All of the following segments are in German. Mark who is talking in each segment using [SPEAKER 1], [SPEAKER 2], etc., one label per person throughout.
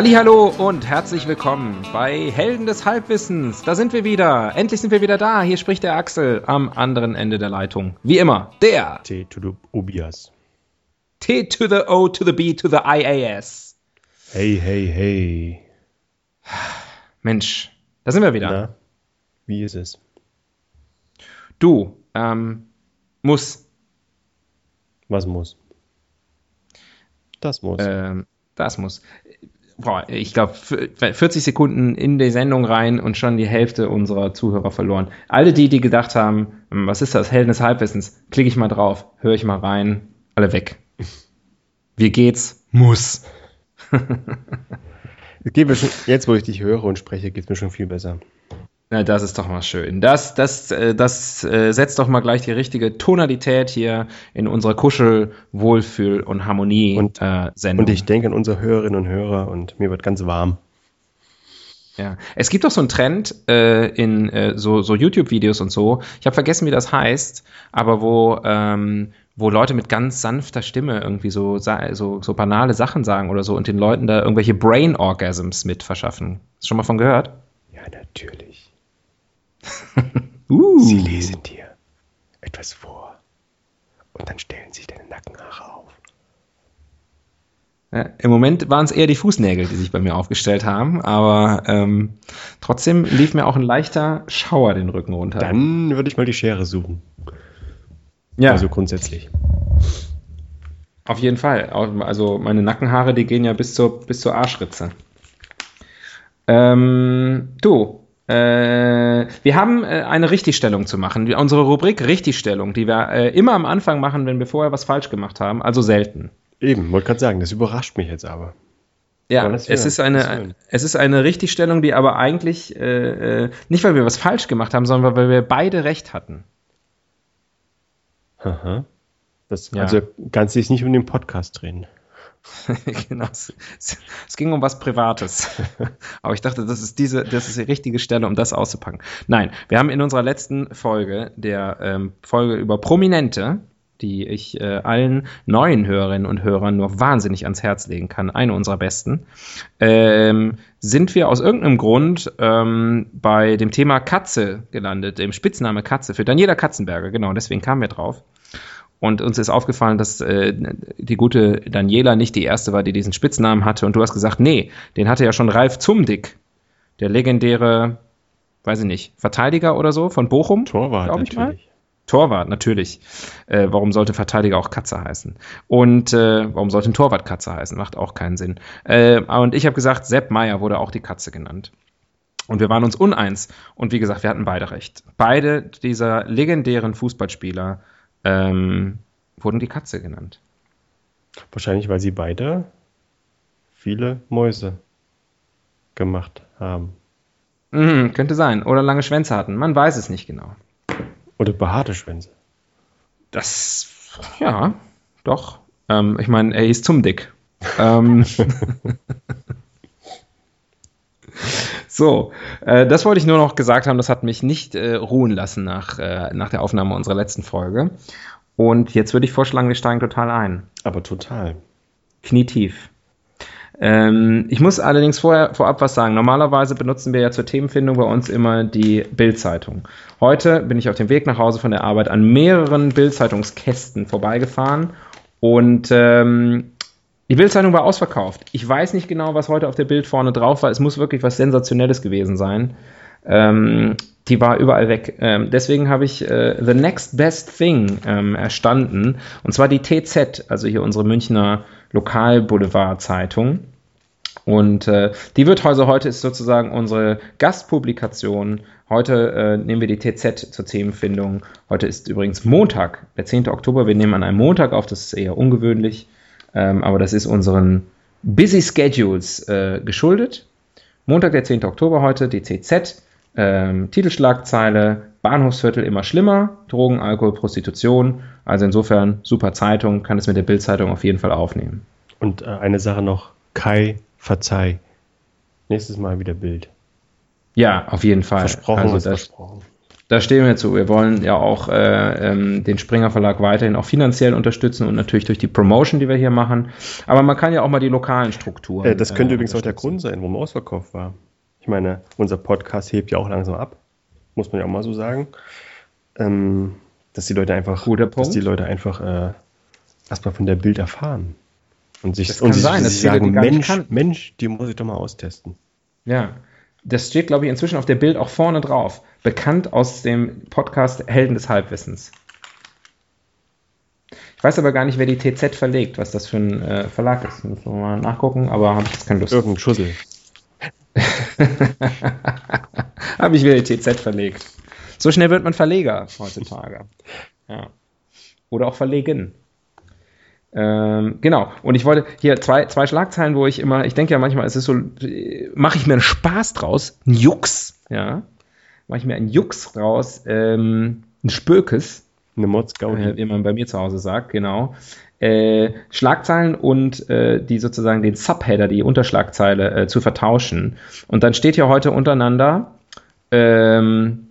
[SPEAKER 1] Hallo und herzlich willkommen bei Helden des Halbwissens. Da sind wir wieder. Endlich sind wir wieder da. Hier spricht der Axel am anderen Ende der Leitung. Wie immer, der
[SPEAKER 2] T to the Obias.
[SPEAKER 1] T to the O to the B to the IAS.
[SPEAKER 2] Hey, hey, hey.
[SPEAKER 1] Mensch, da sind wir wieder.
[SPEAKER 2] Na, wie ist es?
[SPEAKER 1] Du, ähm, muss.
[SPEAKER 2] Was muss? Das muss.
[SPEAKER 1] Ähm, das muss boah, ich glaube, 40 Sekunden in die Sendung rein und schon die Hälfte unserer Zuhörer verloren. Alle die, die gedacht haben, hm, was ist das, Helden des Halbwissens, klicke ich mal drauf, höre ich mal rein, alle weg. Wie geht's? Muss.
[SPEAKER 2] geht mir schon, jetzt, wo ich dich höre und spreche, geht es mir schon viel besser.
[SPEAKER 1] Na, das ist doch mal schön. Das, das, äh, das äh, setzt doch mal gleich die richtige Tonalität hier in unserer Kuschel-, Wohlfühl- und Harmonie-Sendung.
[SPEAKER 2] Und, äh, und ich denke an unsere Hörerinnen und Hörer und mir wird ganz warm.
[SPEAKER 1] Ja, es gibt doch so einen Trend äh, in äh, so, so YouTube-Videos und so. Ich habe vergessen, wie das heißt, aber wo ähm, wo Leute mit ganz sanfter Stimme irgendwie so, so, so banale Sachen sagen oder so und den Leuten da irgendwelche Brain Orgasms mit verschaffen. Hast du schon mal von gehört?
[SPEAKER 2] Ja, natürlich.
[SPEAKER 1] uh.
[SPEAKER 2] Sie lesen dir etwas vor und dann stellen sich deine Nackenhaare auf.
[SPEAKER 1] Ja, Im Moment waren es eher die Fußnägel, die sich bei mir aufgestellt haben, aber ähm, trotzdem lief mir auch ein leichter Schauer den Rücken runter.
[SPEAKER 2] Dann würde ich mal die Schere suchen.
[SPEAKER 1] Ja.
[SPEAKER 2] Also grundsätzlich.
[SPEAKER 1] Auf jeden Fall. Also meine Nackenhaare, die gehen ja bis zur, bis zur Arschritze. Ähm, du, wir haben äh, eine Richtigstellung zu machen. Unsere Rubrik Richtigstellung, die wir äh, immer am Anfang machen, wenn wir vorher was falsch gemacht haben, also selten.
[SPEAKER 2] Eben, wollte gerade sagen, das überrascht mich jetzt aber.
[SPEAKER 1] Ja, es ist, eine, es ist eine Richtigstellung, die aber eigentlich äh, äh, nicht, weil wir was falsch gemacht haben, sondern weil wir beide recht hatten.
[SPEAKER 2] Aha. Das, ja. Also kannst du dich nicht um den Podcast drehen.
[SPEAKER 1] genau. Es, ging um was Privates. Aber ich dachte, das ist diese, das ist die richtige Stelle, um das auszupacken. Nein, wir haben in unserer letzten Folge, der ähm, Folge über Prominente, die ich äh, allen neuen Hörerinnen und Hörern nur wahnsinnig ans Herz legen kann, eine unserer besten, ähm, sind wir aus irgendeinem Grund ähm, bei dem Thema Katze gelandet, dem Spitzname Katze für Daniela Katzenberger, genau, deswegen kamen wir drauf. Und uns ist aufgefallen, dass äh, die gute Daniela nicht die erste war, die diesen Spitznamen hatte. Und du hast gesagt, nee, den hatte ja schon Ralf Zumdick, der legendäre, weiß ich nicht, Verteidiger oder so von Bochum.
[SPEAKER 2] Torwart,
[SPEAKER 1] ich natürlich. Mal. Torwart, natürlich. Äh, warum sollte Verteidiger auch Katze heißen? Und äh, warum sollte ein Torwart Katze heißen? Macht auch keinen Sinn. Äh, und ich habe gesagt, Sepp Meier wurde auch die Katze genannt. Und wir waren uns uneins. Und wie gesagt, wir hatten beide recht. Beide dieser legendären Fußballspieler ähm, wurden die Katze genannt.
[SPEAKER 2] Wahrscheinlich, weil sie beide viele Mäuse gemacht haben.
[SPEAKER 1] Mhm, könnte sein. Oder lange Schwänze hatten. Man weiß es nicht genau.
[SPEAKER 2] Oder behaarte Schwänze.
[SPEAKER 1] Das, ja, doch. Ähm, ich meine, er hieß zum Dick. ähm, So, äh, das wollte ich nur noch gesagt haben. Das hat mich nicht äh, ruhen lassen nach, äh, nach der Aufnahme unserer letzten Folge. Und jetzt würde ich vorschlagen, wir steigen total ein.
[SPEAKER 2] Aber total.
[SPEAKER 1] Knietief. Ähm, ich muss allerdings vorher, vorab was sagen. Normalerweise benutzen wir ja zur Themenfindung bei uns immer die Bildzeitung. Heute bin ich auf dem Weg nach Hause von der Arbeit an mehreren Bildzeitungskästen vorbeigefahren und ähm, die Bildzeitung war ausverkauft. Ich weiß nicht genau, was heute auf der Bild vorne drauf war. Es muss wirklich was Sensationelles gewesen sein. Ähm, die war überall weg. Ähm, deswegen habe ich äh, The Next Best Thing ähm, erstanden. Und zwar die TZ, also hier unsere Münchner Lokalboulevard-Zeitung. Und äh, die wird heute, heute ist sozusagen unsere Gastpublikation. Heute äh, nehmen wir die TZ zur Themenfindung. Heute ist übrigens Montag, der 10. Oktober. Wir nehmen an einem Montag auf, das ist eher ungewöhnlich. Ähm, aber das ist unseren Busy Schedules äh, geschuldet. Montag, der 10. Oktober heute, TZ. Ähm, Titelschlagzeile, Bahnhofsviertel immer schlimmer, Drogen, Alkohol, Prostitution. Also insofern super Zeitung, kann es mit der Bildzeitung auf jeden Fall aufnehmen.
[SPEAKER 2] Und äh, eine Sache noch, Kai, verzeih. Nächstes Mal wieder Bild.
[SPEAKER 1] Ja, auf jeden Fall.
[SPEAKER 2] Versprochen
[SPEAKER 1] also
[SPEAKER 2] ist
[SPEAKER 1] das,
[SPEAKER 2] versprochen.
[SPEAKER 1] Da stehen wir zu. Wir wollen ja auch äh, ähm, den Springer Verlag weiterhin auch finanziell unterstützen und natürlich durch die Promotion, die wir hier machen. Aber man kann ja auch mal die lokalen Strukturen.
[SPEAKER 2] Äh, das könnte
[SPEAKER 1] äh,
[SPEAKER 2] übrigens auch der. Grund sein, warum er ausverkauft war. Ich meine, unser Podcast hebt ja auch langsam ab. Muss man ja auch mal so sagen. Ähm, dass die Leute einfach, dass die Leute einfach äh, erstmal von der Bild erfahren. Und sich,
[SPEAKER 1] Das
[SPEAKER 2] und sich,
[SPEAKER 1] sein,
[SPEAKER 2] sich
[SPEAKER 1] viele
[SPEAKER 2] sagen,
[SPEAKER 1] die
[SPEAKER 2] Mensch. Mensch, die muss ich doch mal austesten.
[SPEAKER 1] Ja. Das steht, glaube ich, inzwischen auf der Bild auch vorne drauf. Bekannt aus dem Podcast Helden des Halbwissens. Ich weiß aber gar nicht, wer die TZ verlegt, was das für ein äh, Verlag ist. Müssen wir mal nachgucken, aber habe ich jetzt keine Lust.
[SPEAKER 2] Irgendein Schussel.
[SPEAKER 1] habe ich wieder die TZ verlegt. So schnell wird man Verleger heutzutage. Ja. Oder auch verlegen. Ähm, genau. Und ich wollte hier zwei, zwei Schlagzeilen, wo ich immer, ich denke ja manchmal, es ist so, äh, mache ich mir einen Spaß draus, ein Jux, ja. Mache ich mir einen Jux raus, ähm, ein Spökes,
[SPEAKER 2] Eine Mods-Gaudi.
[SPEAKER 1] äh, wie man bei mir zu Hause sagt, genau. Äh, Schlagzeilen und äh, die sozusagen den Subheader, die Unterschlagzeile äh, zu vertauschen. Und dann steht hier heute untereinander ähm,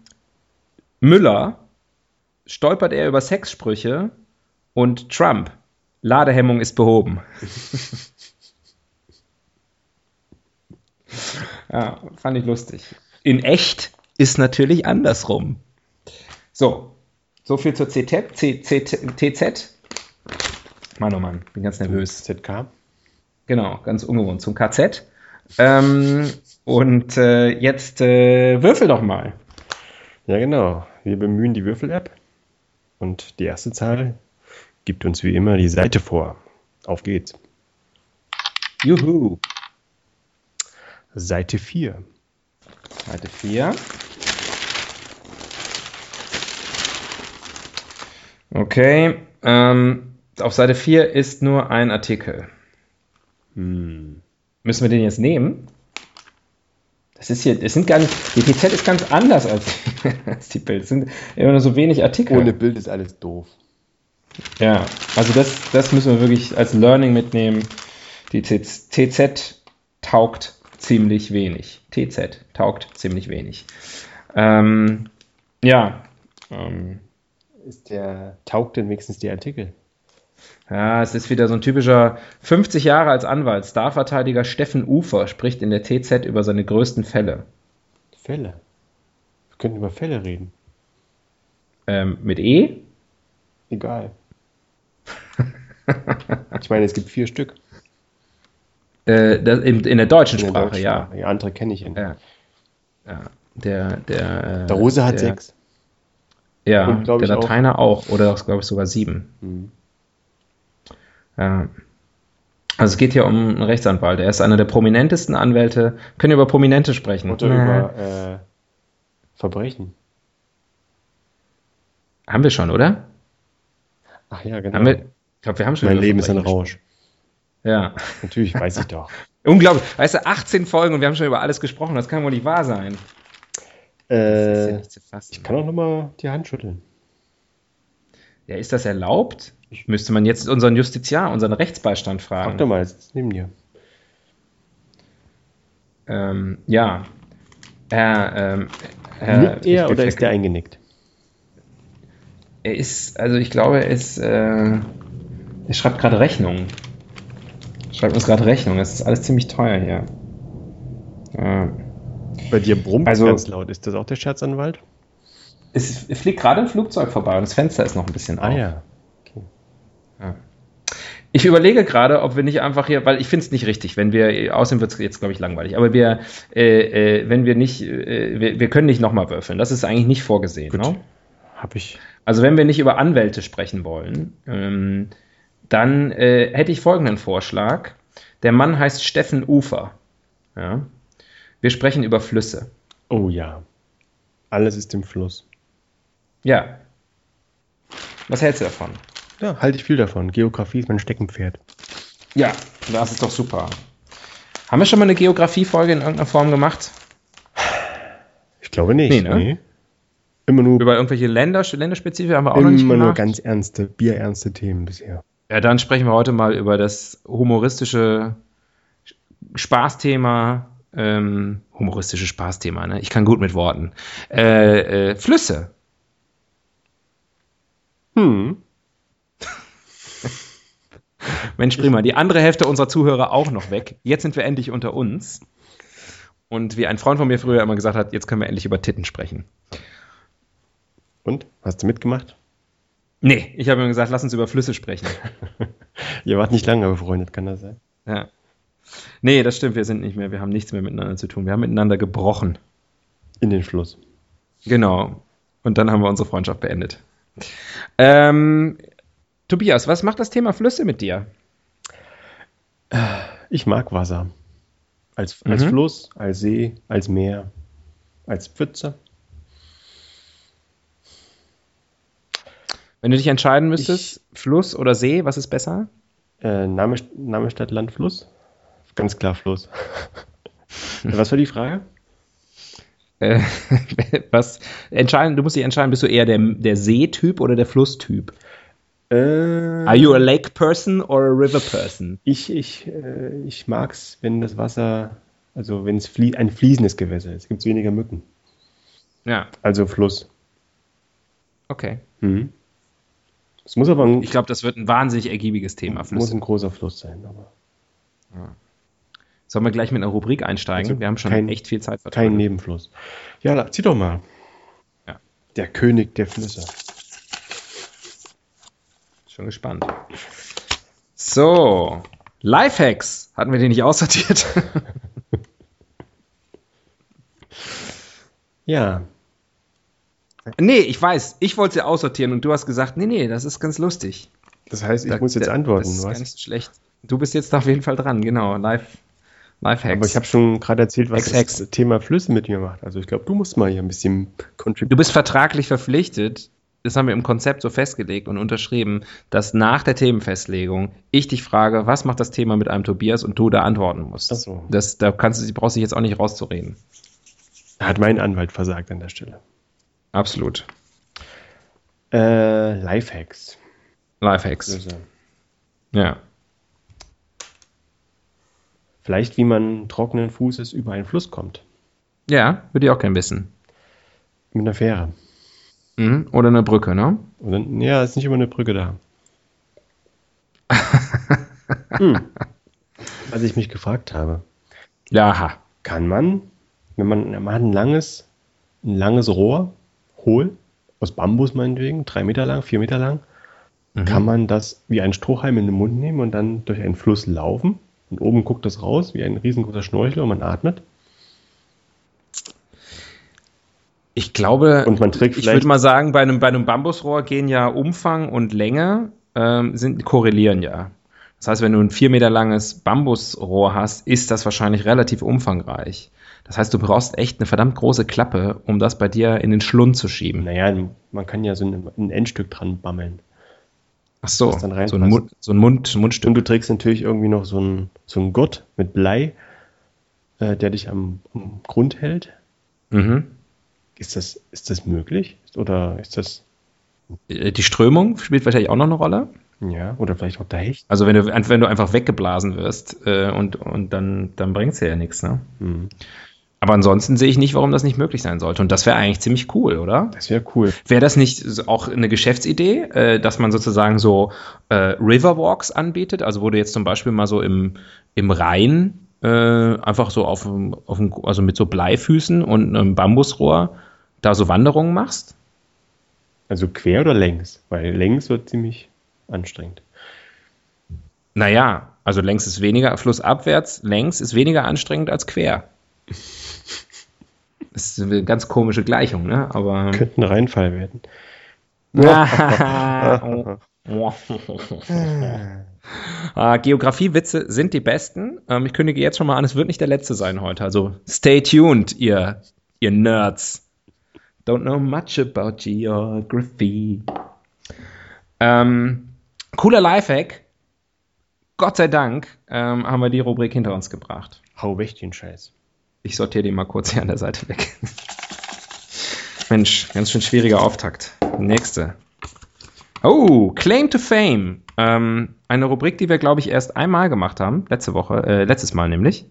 [SPEAKER 1] Müller, stolpert er über Sexsprüche und Trump, Ladehemmung ist behoben. ja, fand ich lustig. In echt ist natürlich andersrum. So, so viel zur CT, C, C, TZ. Mann, oh Mann, bin ganz nervös.
[SPEAKER 2] ZK.
[SPEAKER 1] Genau, ganz ungewohnt zum KZ. Ähm, und äh, jetzt äh, würfel doch mal.
[SPEAKER 2] Ja, genau. Wir bemühen die Würfel-App. Und die erste Zahl gibt uns wie immer die Seite vor. Auf geht's.
[SPEAKER 1] Juhu.
[SPEAKER 2] Seite 4.
[SPEAKER 1] Seite 4. Okay. Ähm, auf Seite 4 ist nur ein Artikel.
[SPEAKER 2] Hm.
[SPEAKER 1] Müssen wir den jetzt nehmen? Das ist hier, das sind gar nicht, die TZ ist ganz anders als, als die Bild. Es sind immer nur so wenig Artikel.
[SPEAKER 2] Ohne Bild ist alles doof.
[SPEAKER 1] Ja, also das, das müssen wir wirklich als Learning mitnehmen. Die TZ TZ taugt ziemlich wenig. TZ taugt ziemlich wenig. Ähm, ja, ähm,
[SPEAKER 2] Ist der, taugt denn wenigstens die Artikel?
[SPEAKER 1] ja, es ist wieder so ein typischer 50 Jahre als Anwalt. Starverteidiger Steffen Ufer spricht in der TZ über seine größten Fälle.
[SPEAKER 2] Fälle. Wir könnten über Fälle reden.
[SPEAKER 1] Ähm, mit E?
[SPEAKER 2] Egal. ich meine, es gibt vier Stück.
[SPEAKER 1] Äh, das, in, in der deutschen
[SPEAKER 2] in der
[SPEAKER 1] Sprache,
[SPEAKER 2] deutschen
[SPEAKER 1] ja.
[SPEAKER 2] Ja, andere kenne ich ja nicht.
[SPEAKER 1] ja. Ja, der, der, äh,
[SPEAKER 2] Der Rose hat
[SPEAKER 1] der,
[SPEAKER 2] sechs.
[SPEAKER 1] Ja,
[SPEAKER 2] Und,
[SPEAKER 1] der
[SPEAKER 2] ich, auch-
[SPEAKER 1] Lateiner auch. Oder glaube ich sogar sieben.
[SPEAKER 2] Hm.
[SPEAKER 1] Ja. Also es geht hier um einen Rechtsanwalt. Er ist einer der prominentesten Anwälte. Können wir über Prominente sprechen?
[SPEAKER 2] Oder
[SPEAKER 1] Nee.
[SPEAKER 2] über äh, Verbrechen.
[SPEAKER 1] Haben wir schon, oder?
[SPEAKER 2] Ach ja, genau.
[SPEAKER 1] Wir, ich glaube, wir haben schon
[SPEAKER 2] mein Leben ist ein Rausch.
[SPEAKER 1] Ja.
[SPEAKER 2] Natürlich, weiß ich doch.
[SPEAKER 1] Unglaublich. Weißt du, 18 Folgen und wir haben schon über alles gesprochen. Das kann wohl nicht wahr sein. Ja
[SPEAKER 2] Äh,
[SPEAKER 1] zu fassen.
[SPEAKER 2] ich kann auch nochmal die Hand schütteln.
[SPEAKER 1] Ja, ist das erlaubt? Müsste man jetzt unseren Justiziar, unseren Rechtsbeistand
[SPEAKER 2] Frag
[SPEAKER 1] fragen.
[SPEAKER 2] doch mal, jetzt neben dir.
[SPEAKER 1] Ähm, ja. Herr, ähm, Herr,
[SPEAKER 2] Nickt er oder ist der eingenickt?
[SPEAKER 1] Er ist, also ich glaube, er ist, äh, er schreibt gerade Rechnungen. Schreibt uns gerade Rechnungen. Das ist alles ziemlich teuer hier. Ja.
[SPEAKER 2] Bei dir brummt
[SPEAKER 1] Also-
[SPEAKER 2] ganz laut. Ist das auch der Scherzanwalt?
[SPEAKER 1] Es, fliegt gerade ein Flugzeug vorbei und das Fenster ist noch ein bisschen
[SPEAKER 2] Ah
[SPEAKER 1] auf.
[SPEAKER 2] ja.
[SPEAKER 1] Ich überlege gerade, ob wir nicht einfach hier, weil ich finde es nicht richtig, wenn wir, außerdem wird es jetzt, glaube ich, langweilig, aber wir, äh, äh, wenn wir nicht, äh, wir, wir können nicht nochmal würfeln. Das ist eigentlich nicht vorgesehen.
[SPEAKER 2] Gut.
[SPEAKER 1] Ne?
[SPEAKER 2] Hab ich.
[SPEAKER 1] Also wenn wir nicht über Anwälte sprechen wollen, ähm, dann äh, hätte ich folgenden Vorschlag. Der Mann heißt Steffen Ufer. Ja. Wir sprechen über Flüsse.
[SPEAKER 2] Oh ja. Alles ist im Fluss.
[SPEAKER 1] Ja. Was hältst du davon?
[SPEAKER 2] Ja, halte ich viel davon. Geografie ist mein Steckenpferd.
[SPEAKER 1] Ja, das ist doch super. Haben wir schon mal eine Geografie-Folge in irgendeiner Form gemacht?
[SPEAKER 2] Ich glaube nicht.
[SPEAKER 1] Nee, ne?
[SPEAKER 2] Immer nur,
[SPEAKER 1] Über irgendwelche Länder, Länderspezifik haben wir auch noch nicht
[SPEAKER 2] immer nur
[SPEAKER 1] gemacht.
[SPEAKER 2] ganz ernste, bierernste Themen bisher.
[SPEAKER 1] Ja, dann sprechen wir heute mal über das humoristische Spaßthema. Ähm, humoristische Spaßthema, ne? Ich kann gut mit Worten. Äh, äh, Flüsse.
[SPEAKER 2] Hm.
[SPEAKER 1] Mensch, prima. Die andere Hälfte unserer Zuhörer auch noch weg. Jetzt sind wir endlich unter uns. Und wie ein Freund von mir früher immer gesagt hat, jetzt können wir endlich über Titten sprechen.
[SPEAKER 2] Und? Hast du mitgemacht?
[SPEAKER 1] Nee, ich habe ihm gesagt, lass uns über Flüsse sprechen.
[SPEAKER 2] Ihr wart nicht lange befreundet, kann das sein?
[SPEAKER 1] Ja. Nee, das stimmt, wir sind nicht mehr, wir haben nichts mehr miteinander zu tun. Wir haben miteinander gebrochen.
[SPEAKER 2] In den Fluss.
[SPEAKER 1] Genau. Und dann haben wir unsere Freundschaft beendet. Ähm, Tobias, was macht das Thema Flüsse mit dir?
[SPEAKER 2] Ich mag Wasser. Als, als
[SPEAKER 1] Mhm.
[SPEAKER 2] Fluss, als See, als Meer, als Pfütze.
[SPEAKER 1] Wenn du dich entscheiden müsstest, Fluss oder See, was ist besser?
[SPEAKER 2] Äh, Name, Name Stadt, Land, Fluss? Ganz klar Fluss. Was war die Frage?
[SPEAKER 1] Äh, was entscheiden, du musst dich entscheiden, bist du eher der, der Seetyp oder der Flusstyp?
[SPEAKER 2] Äh,
[SPEAKER 1] Are you a lake person or a river person?
[SPEAKER 2] ich ich, äh, ich mag es, wenn das Wasser, also wenn es flie ein fließendes Gewässer ist. Gibt es weniger Mücken.
[SPEAKER 1] Ja,
[SPEAKER 2] Also Fluss.
[SPEAKER 1] okay.
[SPEAKER 2] Mhm. Es muss aber ein,
[SPEAKER 1] Ich glaube, das wird ein wahnsinnig ergiebiges Thema,
[SPEAKER 2] muss
[SPEAKER 1] Flüsse.
[SPEAKER 2] ein großer Fluss sein. Aber
[SPEAKER 1] Sollen wir gleich mit einer Rubrik einsteigen?
[SPEAKER 2] Also
[SPEAKER 1] wir haben schon
[SPEAKER 2] kein-
[SPEAKER 1] echt viel Zeit
[SPEAKER 2] kein
[SPEAKER 1] vertragen.
[SPEAKER 2] Nebenfluss. Ja, zieh doch mal.
[SPEAKER 1] Ja.
[SPEAKER 2] Der König der Flüsse.
[SPEAKER 1] Schon gespannt. So, Lifehacks. Hatten wir die nicht aussortiert?
[SPEAKER 2] Ja,
[SPEAKER 1] nee, ich weiß. Ich wollte sie aussortieren und du hast gesagt, nee, nee, das ist ganz lustig.
[SPEAKER 2] das heißt, ich
[SPEAKER 1] Da-
[SPEAKER 2] muss jetzt antworten,
[SPEAKER 1] Das ist gar
[SPEAKER 2] was?
[SPEAKER 1] nicht so schlecht. Du bist jetzt auf jeden Fall dran, genau. Live, Lifehacks.
[SPEAKER 2] Aber ich habe schon gerade erzählt, was das Thema Flüsse mit mir macht. Also ich glaube, du musst mal hier ein bisschen contributen.
[SPEAKER 1] Du bist vertraglich verpflichtet, das haben wir im Konzept so festgelegt und unterschrieben, dass nach der Themenfestlegung ich dich frage, was macht das Thema mit einem Tobias und du da antworten musst.
[SPEAKER 2] Ach so.
[SPEAKER 1] Das, da kannst du, brauchst du dich jetzt auch nicht rauszureden.
[SPEAKER 2] Da hat mein Anwalt versagt an der Stelle.
[SPEAKER 1] Absolut.
[SPEAKER 2] Äh, Lifehacks.
[SPEAKER 1] Lifehacks. Ja.
[SPEAKER 2] Vielleicht, wie man trockenen Fußes über einen Fluss kommt.
[SPEAKER 1] Ja, würde ich auch gerne wissen.
[SPEAKER 2] Mit einer Fähre.
[SPEAKER 1] Mhm. Oder eine Brücke, ne?
[SPEAKER 2] Dann, ja, ist nicht immer eine Brücke da. hm. Was ich mich gefragt habe,
[SPEAKER 1] Ja,
[SPEAKER 2] kann man, wenn man, man hat ein langes, ein langes Rohr, hohl, aus Bambus meinetwegen, drei Meter lang, vier Meter lang, kann man das wie ein Strohhalm in den Mund nehmen und dann durch einen Fluss laufen und oben guckt das raus wie ein riesengroßer Schnorchel und man atmet.
[SPEAKER 1] Ich glaube,
[SPEAKER 2] Und man trägt
[SPEAKER 1] ich würde mal sagen, bei einem, bei einem Bambusrohr gehen ja Umfang und Länge ähm, sind, korrelieren ja. Das heißt, wenn du ein vier Meter langes Bambusrohr hast, ist das wahrscheinlich relativ umfangreich. Das heißt, du brauchst echt eine verdammt große Klappe, um das bei dir in den Schlund zu schieben.
[SPEAKER 2] Naja, man kann ja so ein, ein Endstück dran bammeln.
[SPEAKER 1] Ach so, so ein, Mund, so ein Mund, Mundstück.
[SPEAKER 2] Und du trägst natürlich irgendwie noch so einen so einen Gurt mit Blei, äh, der dich am, am Grund hält.
[SPEAKER 1] Mhm.
[SPEAKER 2] Ist das, ist das möglich? Oder ist das,
[SPEAKER 1] Äh, Die Strömung spielt wahrscheinlich auch noch eine Rolle.
[SPEAKER 2] ja, oder vielleicht auch der Hecht?
[SPEAKER 1] Also wenn du, wenn du einfach weggeblasen wirst äh, und, und dann, dann bringt es ja nichts. Ne?
[SPEAKER 2] Hm.
[SPEAKER 1] Aber ansonsten sehe ich nicht, warum das nicht möglich sein sollte. Und das wäre eigentlich ziemlich cool, oder?
[SPEAKER 2] Das wäre cool.
[SPEAKER 1] Wäre das nicht auch eine Geschäftsidee, äh, dass man sozusagen so äh, Riverwalks anbietet? Also wo du jetzt zum Beispiel mal so im, im Rhein äh, einfach so auf, auf also mit so Bleifüßen und einem Bambusrohr da so Wanderungen machst?
[SPEAKER 2] Also quer oder längs? Weil längs wird ziemlich anstrengend.
[SPEAKER 1] Naja, also längs ist weniger, flussabwärts, längs ist weniger anstrengend als quer. Das ist eine ganz komische Gleichung, ne? Aber.
[SPEAKER 2] Könnte ein Reinfall werden.
[SPEAKER 1] Ah, Geografiewitze sind die besten. Ähm, ich kündige jetzt schon mal an, es wird nicht der letzte sein heute. Also stay tuned, ihr, ihr Nerds. Don't know much about geography. Ähm, cooler Lifehack. Gott sei Dank ähm, haben wir die Rubrik hinter uns gebracht.
[SPEAKER 2] Hau weg den Scheiß.
[SPEAKER 1] Ich sortiere die mal kurz hier an der Seite weg. Mensch, ganz schön schwieriger Auftakt. Nächste. Oh, Claim to Fame. Ähm, eine Rubrik, die wir, glaube ich, erst einmal gemacht haben, letzte Woche, äh, letztes Mal nämlich.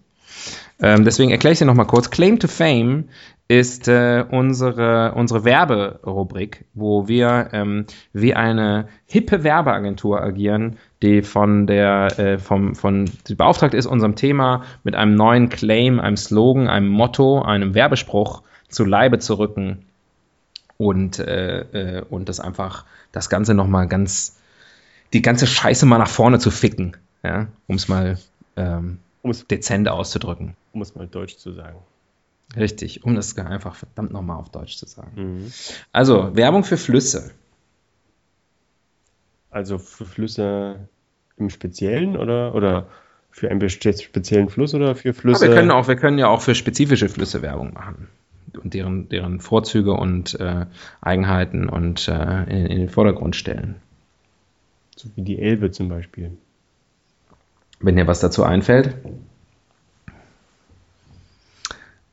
[SPEAKER 1] Ähm, deswegen erkläre ich dir nochmal kurz. Claim to Fame ist äh, unsere, unsere Werberubrik, wo wir ähm, wie eine hippe Werbeagentur agieren, die von der, äh, vom, von, die beauftragt ist, unserem Thema mit einem neuen Claim, einem Slogan, einem Motto, einem Werbespruch zu Leibe zu rücken und, äh, äh, und das einfach, das Ganze nochmal ganz, die ganze Scheiße mal nach vorne zu ficken, ja, um es mal ähm, dezent auszudrücken.
[SPEAKER 2] Um es mal deutsch zu sagen.
[SPEAKER 1] Richtig, um das einfach verdammt nochmal auf Deutsch zu sagen. Mhm. Also, Werbung für Flüsse.
[SPEAKER 2] Also für Flüsse im Speziellen oder, oder für einen speziellen Fluss oder für Flüsse?
[SPEAKER 1] Ja, wir, können auch, wir können ja auch für spezifische Flüsse Werbung machen und deren, deren Vorzüge und äh, Eigenheiten und äh, in, in, den Vordergrund stellen.
[SPEAKER 2] So wie die Elbe zum Beispiel.
[SPEAKER 1] Wenn dir was dazu einfällt.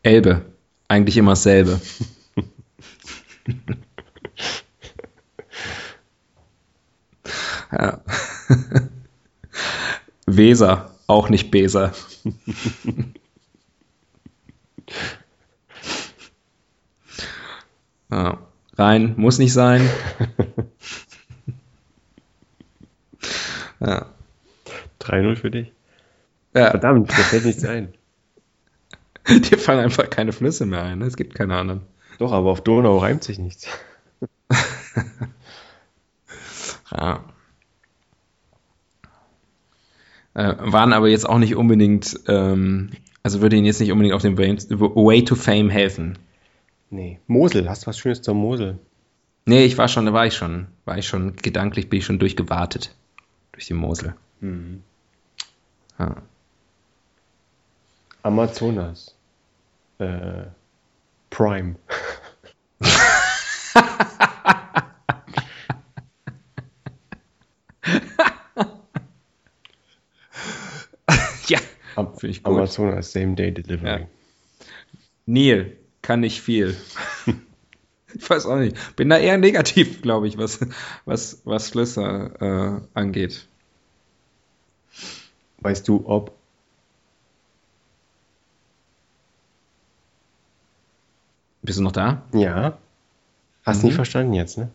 [SPEAKER 1] Elbe. Eigentlich immer dasselbe. ja. Weser, auch nicht Beser. Ja. Rein, muss nicht sein.
[SPEAKER 2] ja. 3-0 für dich? Ja. Verdammt, mir fällt nichts ein.
[SPEAKER 1] Dir fallen einfach keine Flüsse mehr ein, ne? es gibt keine anderen.
[SPEAKER 2] Doch, aber auf Donau reimt sich nichts.
[SPEAKER 1] ja. Äh, waren aber jetzt auch nicht unbedingt, ähm, also würde Ihnen jetzt nicht unbedingt auf dem Way to Fame helfen.
[SPEAKER 2] Nee. Mosel, hast du was Schönes zur Mosel?
[SPEAKER 1] Nee, ich war schon, da war ich schon, war ich schon, gedanklich bin ich schon durchgewartet. Durch die Mosel. Mhm.
[SPEAKER 2] Ja. Amazonas. Äh, Prime.
[SPEAKER 1] ja, finde ich gut.
[SPEAKER 2] Amazonas Same Day Delivery. Ja.
[SPEAKER 1] Neil, kann nicht viel. ich weiß auch nicht. Bin da eher negativ, glaube ich, was, was, was Flüsse äh, angeht.
[SPEAKER 2] Weißt du, ob
[SPEAKER 1] Bist du noch da?
[SPEAKER 2] Ja. Hast mhm. nicht verstanden jetzt, ne?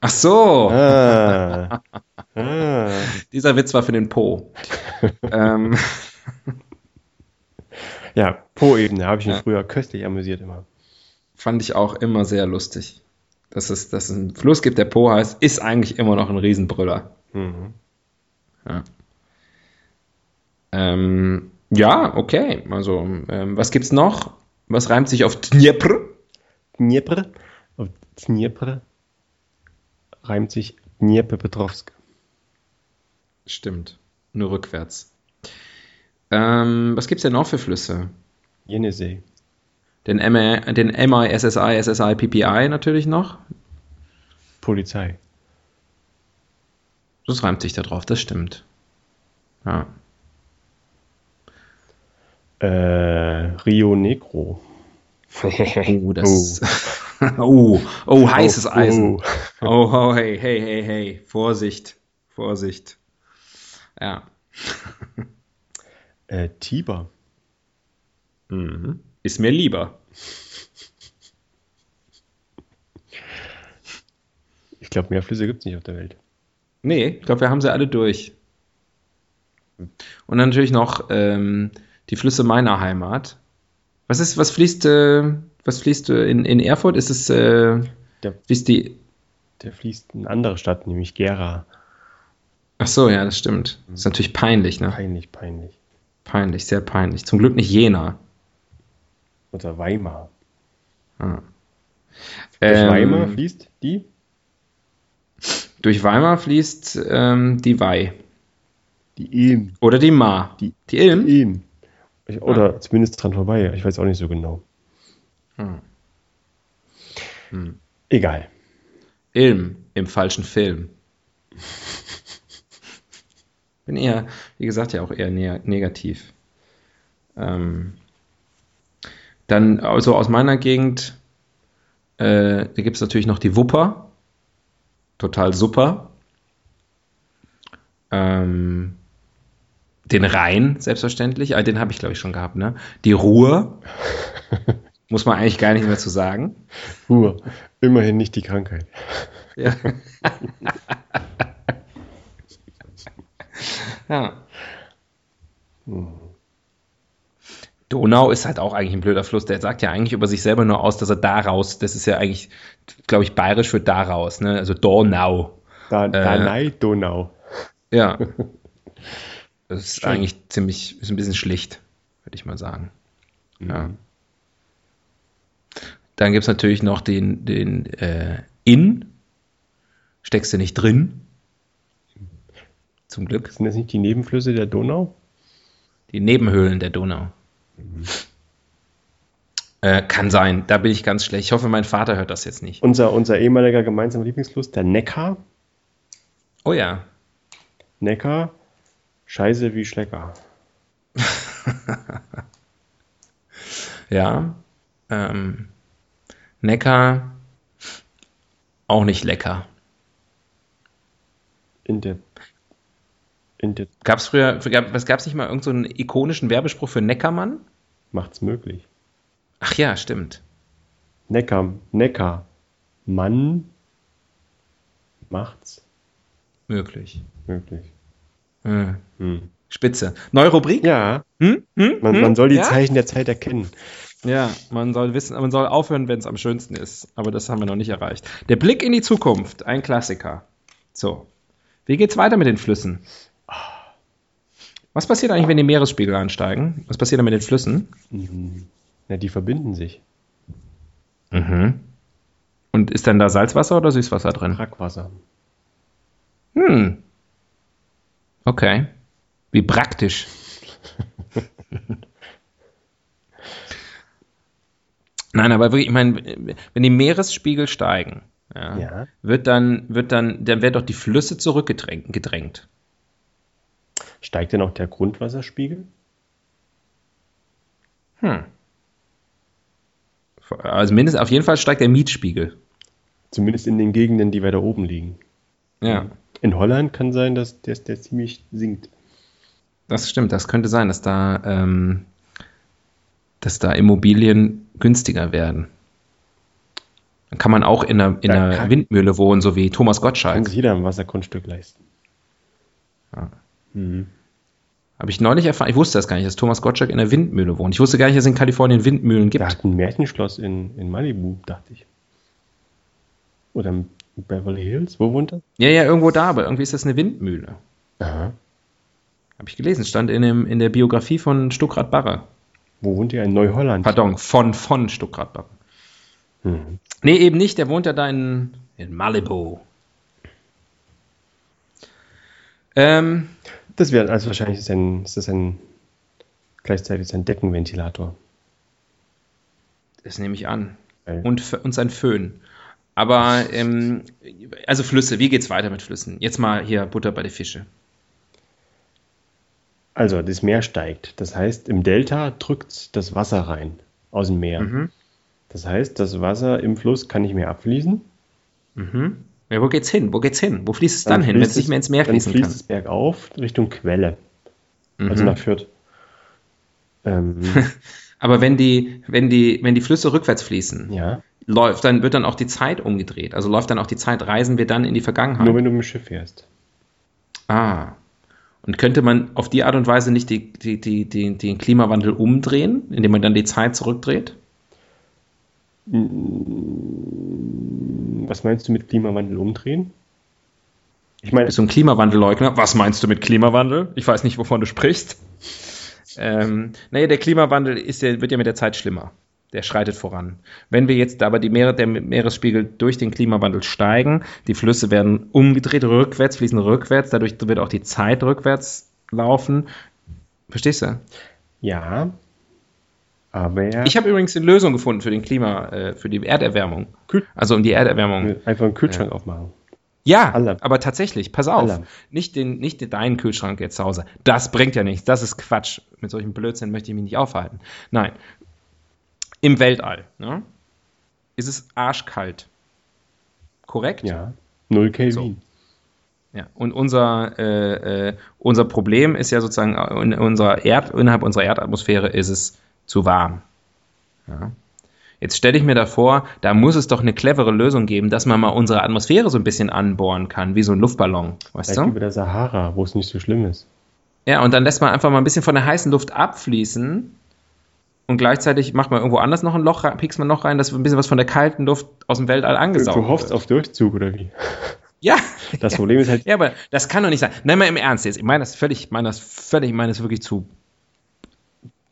[SPEAKER 1] Ach so. Ah. ah. Dieser Witz war für den Po. ähm.
[SPEAKER 2] Ja, Po-Ebene habe ich mich ja. früher köstlich amüsiert immer.
[SPEAKER 1] Fand ich auch immer sehr lustig. Dass es, dass es einen Fluss gibt, der Po heißt, ist eigentlich immer noch ein Riesenbrüller. Mhm. Ja. Ähm, ja, okay. Also, ähm, was gibt's noch? Was reimt sich auf Dniepr?
[SPEAKER 2] Dniepr? Auf Dniepr reimt sich Dniepropetrovsk.
[SPEAKER 1] Stimmt. Nur rückwärts. Ähm, was gibt es denn noch für Flüsse?
[SPEAKER 2] Jenesee.
[SPEAKER 1] Den, M den MI, SSI, SSI, PPI natürlich noch.
[SPEAKER 2] Polizei.
[SPEAKER 1] Das reimt sich da drauf, das stimmt. Ja.
[SPEAKER 2] Äh, Rio Negro.
[SPEAKER 1] oh, das. Oh, oh, oh heißes oh, Eisen. Oh. oh, oh, hey, hey, hey, hey. Vorsicht. Vorsicht. Ja.
[SPEAKER 2] Äh, Tiber.
[SPEAKER 1] Mhm. Ist mir lieber.
[SPEAKER 2] Ich glaube, mehr Flüsse gibt es nicht auf der Welt.
[SPEAKER 1] Nee, ich glaube, wir haben sie alle durch. Und dann natürlich noch ähm, die Flüsse meiner Heimat. Was ist, was fließt, äh, was fließt äh, in, in Erfurt? Ist es, äh,
[SPEAKER 2] der, fließt die. Der fließt in andere Stadt, nämlich Gera.
[SPEAKER 1] Ach so, ja, das stimmt. Das ist natürlich peinlich, ne?
[SPEAKER 2] Peinlich, peinlich.
[SPEAKER 1] Peinlich, sehr peinlich. Zum Glück nicht Jena.
[SPEAKER 2] Oder Weimar. Ah. Ähm, Weimar fließt die?
[SPEAKER 1] Durch Weimar fließt ähm, die Wei.
[SPEAKER 2] Die Ehm.
[SPEAKER 1] Oder die Ma.
[SPEAKER 2] Die,
[SPEAKER 1] Die Ilm?
[SPEAKER 2] Die Ehm. Ich, oder zumindest dran vorbei. Ich weiß auch nicht so genau.
[SPEAKER 1] Hm. Hm.
[SPEAKER 2] Egal.
[SPEAKER 1] Ilm im falschen Film. Bin eher, wie gesagt, ja auch eher ne negativ. Ähm, dann, also aus meiner Gegend, äh, da gibt es natürlich noch die Wupper. Total super. Ähm, den Rhein, selbstverständlich. Ah, den habe ich, glaube ich, schon gehabt, ne? Die Ruhr. Muss man eigentlich gar nicht mehr zu sagen.
[SPEAKER 2] Ruhe. Immerhin nicht die Krankheit.
[SPEAKER 1] Ja. ja. Donau ist halt auch eigentlich ein blöder Fluss. Der sagt ja eigentlich über sich selber nur aus, dass er daraus, das ist ja eigentlich, glaube ich, bayerisch für daraus, ne? Also Donau.
[SPEAKER 2] Da, Danai Donau.
[SPEAKER 1] Ja. Das ist
[SPEAKER 2] Schön.
[SPEAKER 1] eigentlich ziemlich, ist ein bisschen schlicht, würde ich mal sagen. Ja. Dann gibt es natürlich noch den, den äh, In. Steckst du nicht drin. Zum Glück.
[SPEAKER 2] Sind das nicht die Nebenflüsse der Donau?
[SPEAKER 1] Die Nebenhöhlen der Donau. Äh, kann sein, da bin ich ganz schlecht. Ich hoffe, mein Vater hört das jetzt nicht.
[SPEAKER 2] Unser, unser ehemaliger gemeinsamer Lieblingsfluss, der Neckar.
[SPEAKER 1] Oh ja,
[SPEAKER 2] Neckar, scheiße wie Schlecker.
[SPEAKER 1] ja. Ähm, Neckar, auch nicht lecker.
[SPEAKER 2] In der.
[SPEAKER 1] Gab es früher, gab, was gab es nicht mal irgendeinen so einen ikonischen Werbespruch für Neckermann?
[SPEAKER 2] Macht's möglich.
[SPEAKER 1] Ach ja, stimmt.
[SPEAKER 2] Neckar, Neckar. Mann macht's
[SPEAKER 1] Möglich.
[SPEAKER 2] möglich.
[SPEAKER 1] Hm.
[SPEAKER 2] Hm.
[SPEAKER 1] Spitze. Neue Rubrik?
[SPEAKER 2] Ja,
[SPEAKER 1] Hm? Hm?
[SPEAKER 2] man,
[SPEAKER 1] Hm?
[SPEAKER 2] man soll die
[SPEAKER 1] ja?
[SPEAKER 2] Zeichen der Zeit erkennen.
[SPEAKER 1] Ja, man soll wissen, man soll aufhören, wenn es am schönsten ist. Aber das haben wir noch nicht erreicht. Der Blick in die Zukunft, ein Klassiker. So. Wie geht's weiter mit den Flüssen? Was passiert eigentlich, wenn die Meeresspiegel ansteigen? Was passiert dann mit den Flüssen?
[SPEAKER 2] Mhm. Ja, die verbinden sich.
[SPEAKER 1] Mhm. Und ist dann da Salzwasser oder Süßwasser drin?
[SPEAKER 2] Brackwasser.
[SPEAKER 1] Hm. Okay. Wie praktisch. Nein, aber wirklich, ich meine, wenn die Meeresspiegel steigen, ja,
[SPEAKER 2] Ja.
[SPEAKER 1] wird dann, wird dann, dann werden doch die Flüsse zurückgedrängt.
[SPEAKER 2] Steigt denn auch der Grundwasserspiegel?
[SPEAKER 1] Hm. Also mindestens, auf jeden Fall steigt der Mietspiegel.
[SPEAKER 2] Zumindest in den Gegenden, die weiter oben liegen.
[SPEAKER 1] Ja,
[SPEAKER 2] In Holland kann sein, dass der, der ziemlich sinkt.
[SPEAKER 1] das stimmt. Das könnte sein, dass da, ähm, dass da Immobilien günstiger werden. Dann kann man auch in einer, in einer
[SPEAKER 2] kann-
[SPEAKER 1] Windmühle wohnen, so wie Thomas
[SPEAKER 2] Kann
[SPEAKER 1] Gottschalk.
[SPEAKER 2] sich jeder ein Wassergrundstück leisten.
[SPEAKER 1] Ja.
[SPEAKER 2] Mhm.
[SPEAKER 1] Habe ich neulich erfahren. Ich wusste das gar nicht, dass Thomas Gottschalk in einer Windmühle wohnt. Ich wusste gar nicht, dass es in Kalifornien Windmühlen gibt.
[SPEAKER 2] Der hat ein Märchenschloss in, in Malibu, dachte ich. Oder in Beverly Hills? Wo wohnt er?
[SPEAKER 1] Ja, ja, irgendwo da, aber irgendwie ist das eine Windmühle.
[SPEAKER 2] Aha.
[SPEAKER 1] Habe ich gelesen. Stand in, dem, in der Biografie von Stuckrad Barre.
[SPEAKER 2] Wo wohnt er? In Neuholland.
[SPEAKER 1] Pardon, von, von Stuckrad Barre.
[SPEAKER 2] Mhm.
[SPEAKER 1] Nee, eben nicht. Der wohnt ja da in, in Malibu. Ähm,
[SPEAKER 2] Das wäre also wahrscheinlich ist, ein, ist das ein gleichzeitig ein Deckenventilator.
[SPEAKER 1] das nehme ich an. Und, und sein Föhn. Aber, ähm, also Flüsse, wie geht's weiter mit Flüssen? Jetzt mal hier Butter bei die Fische.
[SPEAKER 2] Also das Meer steigt. Das heißt, im Delta drückt das Wasser rein aus dem Meer.
[SPEAKER 1] Mhm.
[SPEAKER 2] Das heißt, das Wasser im Fluss kann nicht mehr abfließen.
[SPEAKER 1] Mhm. Ja, wo geht's hin? Wo geht's hin? Wo fließt es dann, hin, wenn es nicht mehr ins Meer fließen
[SPEAKER 2] Dann fließt
[SPEAKER 1] kann?
[SPEAKER 2] es bergauf Richtung Quelle, also
[SPEAKER 1] Mhm.
[SPEAKER 2] nach Fürth. Ähm,
[SPEAKER 1] Aber wenn die, wenn die, wenn die Flüsse rückwärts fließen,
[SPEAKER 2] ja,
[SPEAKER 1] läuft, dann wird dann auch die Zeit umgedreht. Also läuft dann auch die Zeit, reisen wir dann in die Vergangenheit.
[SPEAKER 2] nur wenn du mit dem Schiff fährst.
[SPEAKER 1] Ah. Und könnte man auf die Art und Weise nicht die, die, die, die, den Klimawandel umdrehen, indem man dann die Zeit zurückdreht?
[SPEAKER 2] Was meinst du mit Klimawandel umdrehen? Ich meine,
[SPEAKER 1] Bist du ein Klimawandelleugner? Was meinst du mit Klimawandel? Ich weiß nicht, wovon du sprichst. Ähm, naja, der Klimawandel ist ja, wird ja mit der Zeit schlimmer. der schreitet voran. Wenn wir jetzt aber die Meere, der Meeresspiegel durch den Klimawandel steigen, die Flüsse werden umgedreht, rückwärts, fließen rückwärts, dadurch wird auch die Zeit rückwärts laufen. Verstehst du?
[SPEAKER 2] Ja. Aber
[SPEAKER 1] ich habe übrigens eine Lösung gefunden für den Klima, äh, für die Erderwärmung. Kühl also um die Erderwärmung.
[SPEAKER 2] Einfach einen Kühlschrank äh, aufmachen.
[SPEAKER 1] Ja, Alarm. aber tatsächlich, pass auf, Alarm. nicht den, nicht den, deinen Kühlschrank jetzt zu Hause. Das bringt ja nichts. Das ist Quatsch. Mit solchen Blödsinn möchte ich mich nicht aufhalten. Nein, im Weltall ne, ist es arschkalt. Korrekt?
[SPEAKER 2] Ja, 0 Kelvin.
[SPEAKER 1] So. Ja, und unser, äh, äh, unser Problem ist ja sozusagen, in unserer Erd, innerhalb unserer Erdatmosphäre ist es zu warm. Ja. Jetzt stelle ich mir da vor, da muss es doch eine clevere Lösung geben, dass man mal unsere Atmosphäre so ein bisschen anbohren kann, wie so ein Luftballon. Weißt
[SPEAKER 2] Vielleicht du? über der Sahara, wo es nicht so schlimm ist.
[SPEAKER 1] Ja, und dann lässt man einfach mal ein bisschen von der heißen Luft abfließen und gleichzeitig macht man irgendwo anders noch ein Loch, piekst man noch rein, dass ein bisschen was von der kalten Luft aus dem Weltall angesaugt
[SPEAKER 2] wird. Du hoffst wird. auf Durchzug oder wie?
[SPEAKER 1] Ja.
[SPEAKER 2] Das Problem ist halt.
[SPEAKER 1] Ja, aber das kann doch nicht sein. Nein, mal im Ernst jetzt. Ich meine das völlig, ich meine das völlig, ich meine das wirklich zu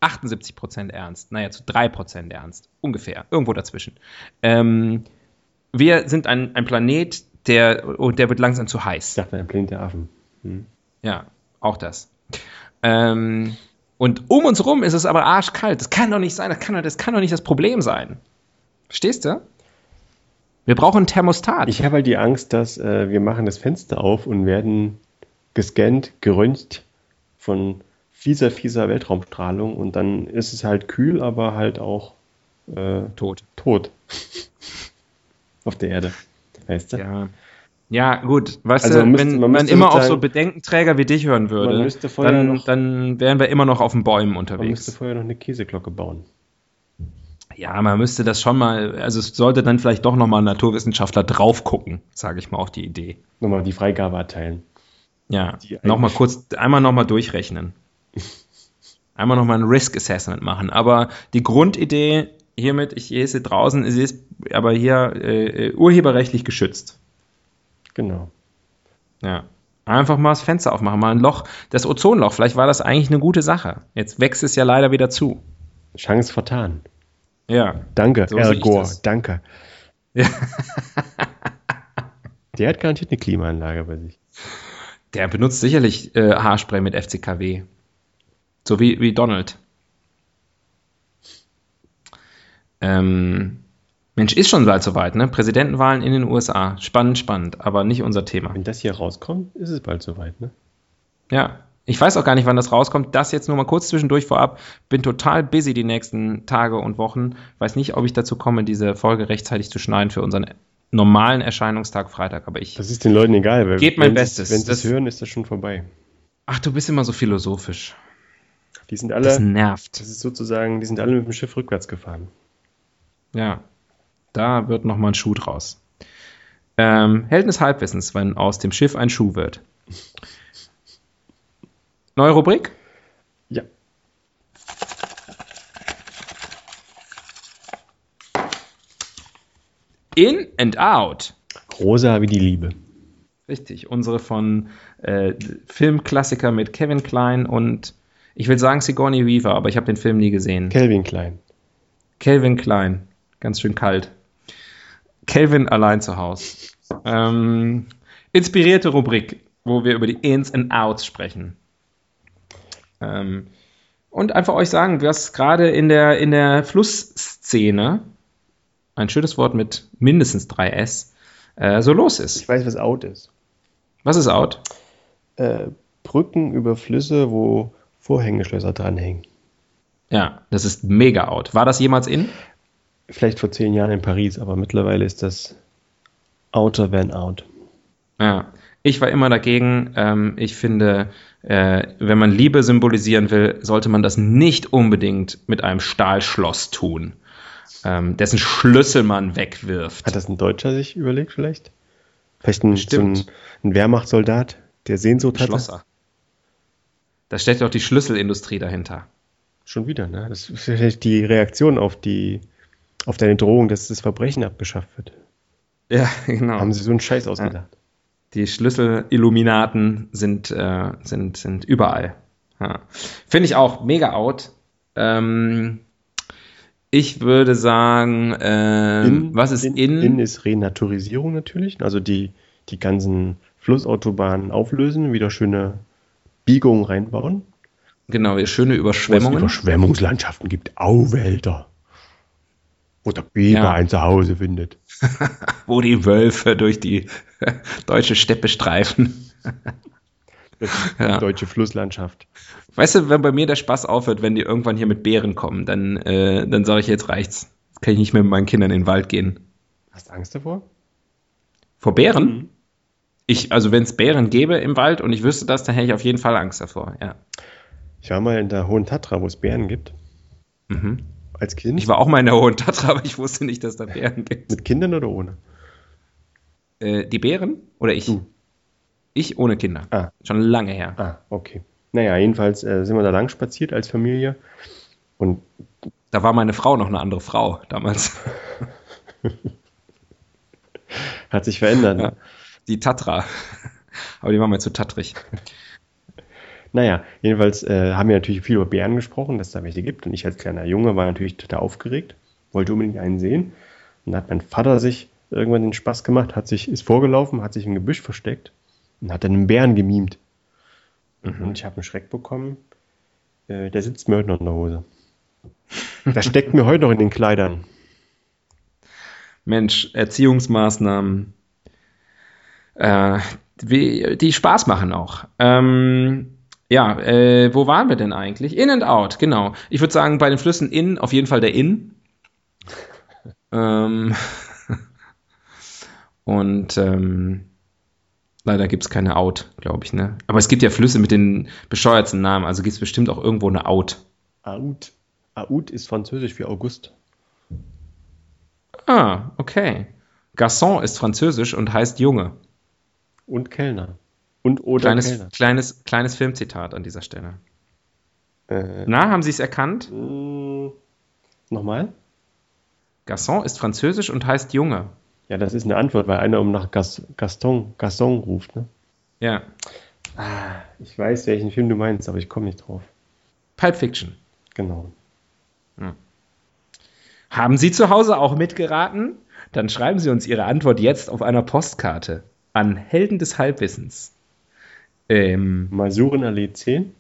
[SPEAKER 1] 78 Prozent ernst. Naja, zu 3 Prozent ernst. Ungefähr. Irgendwo dazwischen. Ähm, wir sind ein, ein Planet, der, oh, der wird langsam zu heiß.
[SPEAKER 2] Ich dachte, ein Planet der Affen. Hm.
[SPEAKER 1] Ja, auch das. Ähm, und um uns rum ist es aber arschkalt. Das kann doch nicht sein. Das kann doch, das kann doch nicht das Problem sein. Verstehst du? Wir brauchen ein Thermostat.
[SPEAKER 2] Ich habe halt die Angst, dass äh, wir machen das Fenster auf und werden gescannt, geröntgt von fieser, fieser Weltraumstrahlung und dann ist es halt kühl, aber halt auch
[SPEAKER 1] äh, tot.
[SPEAKER 2] Tot. auf der Erde. Weißt du?
[SPEAKER 1] Ja. Ja, gut, weißt also du, wenn man, man immer auf so Bedenkenträger wie dich hören würde, dann, noch, dann wären wir immer noch auf den Bäumen unterwegs. Man
[SPEAKER 2] müsste vorher noch eine Käseglocke bauen.
[SPEAKER 1] Ja, man müsste das schon mal, also es sollte dann vielleicht doch nochmal ein Naturwissenschaftler drauf gucken, sage ich mal auch die Idee.
[SPEAKER 2] Nochmal die Freigabe erteilen.
[SPEAKER 1] Ja, nochmal kurz, einmal nochmal durchrechnen. einmal nochmal ein Risk Assessment machen. Aber die Grundidee hiermit, ich lese draußen, sie ist aber hier äh, urheberrechtlich geschützt.
[SPEAKER 2] Genau.
[SPEAKER 1] Ja. Einfach mal das Fenster aufmachen, mal ein Loch, das Ozonloch. Vielleicht war das eigentlich eine gute Sache. Jetzt wächst es ja leider wieder zu.
[SPEAKER 2] Chance vertan.
[SPEAKER 1] Ja.
[SPEAKER 2] Danke, so Al Gore, danke. Ja. Der hat garantiert eine Klimaanlage bei sich.
[SPEAKER 1] Der benutzt sicherlich äh, Haarspray mit FCKW. So wie, wie Donald. Ähm, Mensch, ist schon bald soweit, ne? Präsidentenwahlen in den USA. Spannend, spannend, aber nicht unser Thema.
[SPEAKER 2] Wenn das hier rauskommt, ist es bald soweit, ne?
[SPEAKER 1] Ja. Ich weiß auch gar nicht, wann das rauskommt. Das jetzt nur mal kurz zwischendurch vorab. Bin total busy die nächsten Tage und Wochen. Weiß nicht, ob ich dazu komme, diese Folge rechtzeitig zu schneiden für unseren normalen Erscheinungstag Freitag. Aber ich.
[SPEAKER 2] Das ist den Leuten egal.
[SPEAKER 1] Weil Gebt mein Bestes.
[SPEAKER 2] Wenn sie es hören, ist das schon vorbei.
[SPEAKER 1] Ach, du bist immer so philosophisch.
[SPEAKER 2] Die sind alle.
[SPEAKER 1] Das nervt.
[SPEAKER 2] Das ist sozusagen, die sind alle mit dem Schiff rückwärts gefahren.
[SPEAKER 1] Ja. Da wird nochmal ein Schuh draus. Ähm, Helden des Halbwissens, wenn aus dem Schiff ein Schuh wird. Neue Rubrik?
[SPEAKER 2] Ja.
[SPEAKER 1] In and out.
[SPEAKER 2] Rosa wie die Liebe.
[SPEAKER 1] Richtig, unsere von äh, Filmklassiker mit Kevin Klein und ich will sagen Sigourney Weaver, aber ich habe den Film nie gesehen.
[SPEAKER 2] Kelvin Klein.
[SPEAKER 1] Kelvin Klein, ganz schön kalt. Kelvin allein zu Hause. Ähm, inspirierte Rubrik, wo wir über die Ins and Outs sprechen. Ähm, und einfach euch sagen, was gerade in der, in der Flussszene, ein schönes Wort mit mindestens 3S, äh, so los ist.
[SPEAKER 2] Ich weiß, was out ist.
[SPEAKER 1] Was ist out?
[SPEAKER 2] Äh, Brücken über Flüsse, wo Vorhängeschlösser dranhängen.
[SPEAKER 1] Ja, das ist mega out. War das jemals in?
[SPEAKER 2] vielleicht vor zehn Jahren in Paris, aber mittlerweile ist das outer than out.
[SPEAKER 1] Ja, ich war immer dagegen. Ähm, ich finde, äh, wenn man Liebe symbolisieren will, sollte man das nicht unbedingt mit einem Stahlschloss tun, ähm, dessen Schlüssel man wegwirft.
[SPEAKER 2] Hat das ein Deutscher sich überlegt vielleicht? Vielleicht ein, so ein, ein Wehrmachtssoldat, der Sehnsucht hat?
[SPEAKER 1] Schlosser. Da steckt doch die Schlüsselindustrie dahinter.
[SPEAKER 2] Schon wieder, ne? Das ist vielleicht die Reaktion auf die auf deine Drohung, dass das Verbrechen abgeschafft wird.
[SPEAKER 1] Ja, genau.
[SPEAKER 2] Haben sie so einen Scheiß ausgedacht. Ja.
[SPEAKER 1] Die Schlüssel-Illuminaten sind, äh, sind, sind überall. Ja. Finde ich auch mega out. Ähm, Ich würde sagen, äh,
[SPEAKER 2] In-
[SPEAKER 1] was ist
[SPEAKER 2] in?
[SPEAKER 1] in?
[SPEAKER 2] In ist Renaturisierung natürlich. Also die, die ganzen Flussautobahnen auflösen, wieder schöne Biegungen reinbauen.
[SPEAKER 1] Genau, schöne
[SPEAKER 2] Wo es
[SPEAKER 1] Überschwemmungen.
[SPEAKER 2] Überschwemmungslandschaften gibt, Auwälder. Wo der Biber
[SPEAKER 1] Ja.
[SPEAKER 2] ein Zuhause findet.
[SPEAKER 1] wo die Wölfe durch die deutsche Steppe streifen. Ja.
[SPEAKER 2] deutsche Flusslandschaft.
[SPEAKER 1] Weißt du, wenn bei mir der Spaß aufhört, wenn die irgendwann hier mit Bären kommen, dann, äh, dann sage ich, jetzt reicht's. Jetzt kann ich nicht mehr mit meinen Kindern in den Wald gehen.
[SPEAKER 2] Hast du Angst davor?
[SPEAKER 1] Vor Bären? Ich, also wenn es Bären gäbe im Wald und ich wüsste das, dann hätte ich auf jeden Fall Angst davor, ja.
[SPEAKER 2] Ich war mal in der Hohen Tatra, wo es Bären gibt.
[SPEAKER 1] Mhm.
[SPEAKER 2] Als Kind.
[SPEAKER 1] Ich war auch mal in der Hohen Tatra, aber ich wusste nicht, dass da Bären gibt.
[SPEAKER 2] Mit Kindern oder ohne?
[SPEAKER 1] Äh, die Bären oder ich?
[SPEAKER 2] Du.
[SPEAKER 1] Ich ohne Kinder.
[SPEAKER 2] Ah.
[SPEAKER 1] Schon lange her.
[SPEAKER 2] Ah, okay. Naja, jedenfalls äh, sind wir da lang spaziert als Familie. Und
[SPEAKER 1] Da war meine Frau noch eine andere Frau damals.
[SPEAKER 2] hat sich verändert. Ne?
[SPEAKER 1] Ja. Die Tatra. Aber die war mir zu tatrig.
[SPEAKER 2] Naja, jedenfalls äh, haben wir natürlich viel über Bären gesprochen, dass es da welche gibt. Und ich als kleiner Junge war natürlich total aufgeregt, wollte unbedingt einen sehen. Und dann hat mein Vater sich irgendwann den Spaß gemacht, hat sich, ist vorgelaufen, hat sich im Gebüsch versteckt und hat dann einen Bären gemimt. Und ich habe einen Schreck bekommen. Äh, der sitzt mir heute noch in der Hose. Das steckt mir heute noch in den Kleidern.
[SPEAKER 1] Mensch, Erziehungsmaßnahmen, äh, wie, die Spaß machen auch. Ähm, ja, äh, wo waren wir denn eigentlich? In and out, genau. Ich würde sagen, bei den Flüssen in, auf jeden Fall der In. ähm, und ähm, leider gibt es keine Out, glaube ich, ne? Aber es gibt ja Flüsse mit den bescheuertsten Namen, also gibt es bestimmt auch irgendwo eine Out.
[SPEAKER 2] Aout. Aout ist französisch für August.
[SPEAKER 1] Ah, okay. Garçon ist französisch und heißt Junge.
[SPEAKER 2] Und Kellner. Und oder
[SPEAKER 1] Kleines,
[SPEAKER 2] Kellner.
[SPEAKER 1] kleines, kleines Filmzitat an dieser Stelle.
[SPEAKER 2] Äh,
[SPEAKER 1] Na, haben Sie es erkannt?
[SPEAKER 2] mh, nochmal?
[SPEAKER 1] Garçon ist französisch und heißt Junge.
[SPEAKER 2] Ja, das ist eine Antwort, weil einer um nach Gas, Gaston, Gaston ruft. Ne?
[SPEAKER 1] Ja.
[SPEAKER 2] Ich weiß, welchen Film du meinst, aber ich komme nicht drauf.
[SPEAKER 1] Pulp Fiction.
[SPEAKER 2] Genau.
[SPEAKER 1] Haben Sie zu Hause auch mitgeraten? Dann schreiben Sie uns Ihre Antwort jetzt auf einer Postkarte an Helden des Halbwissens. Ähm,
[SPEAKER 2] Masurenallee 10.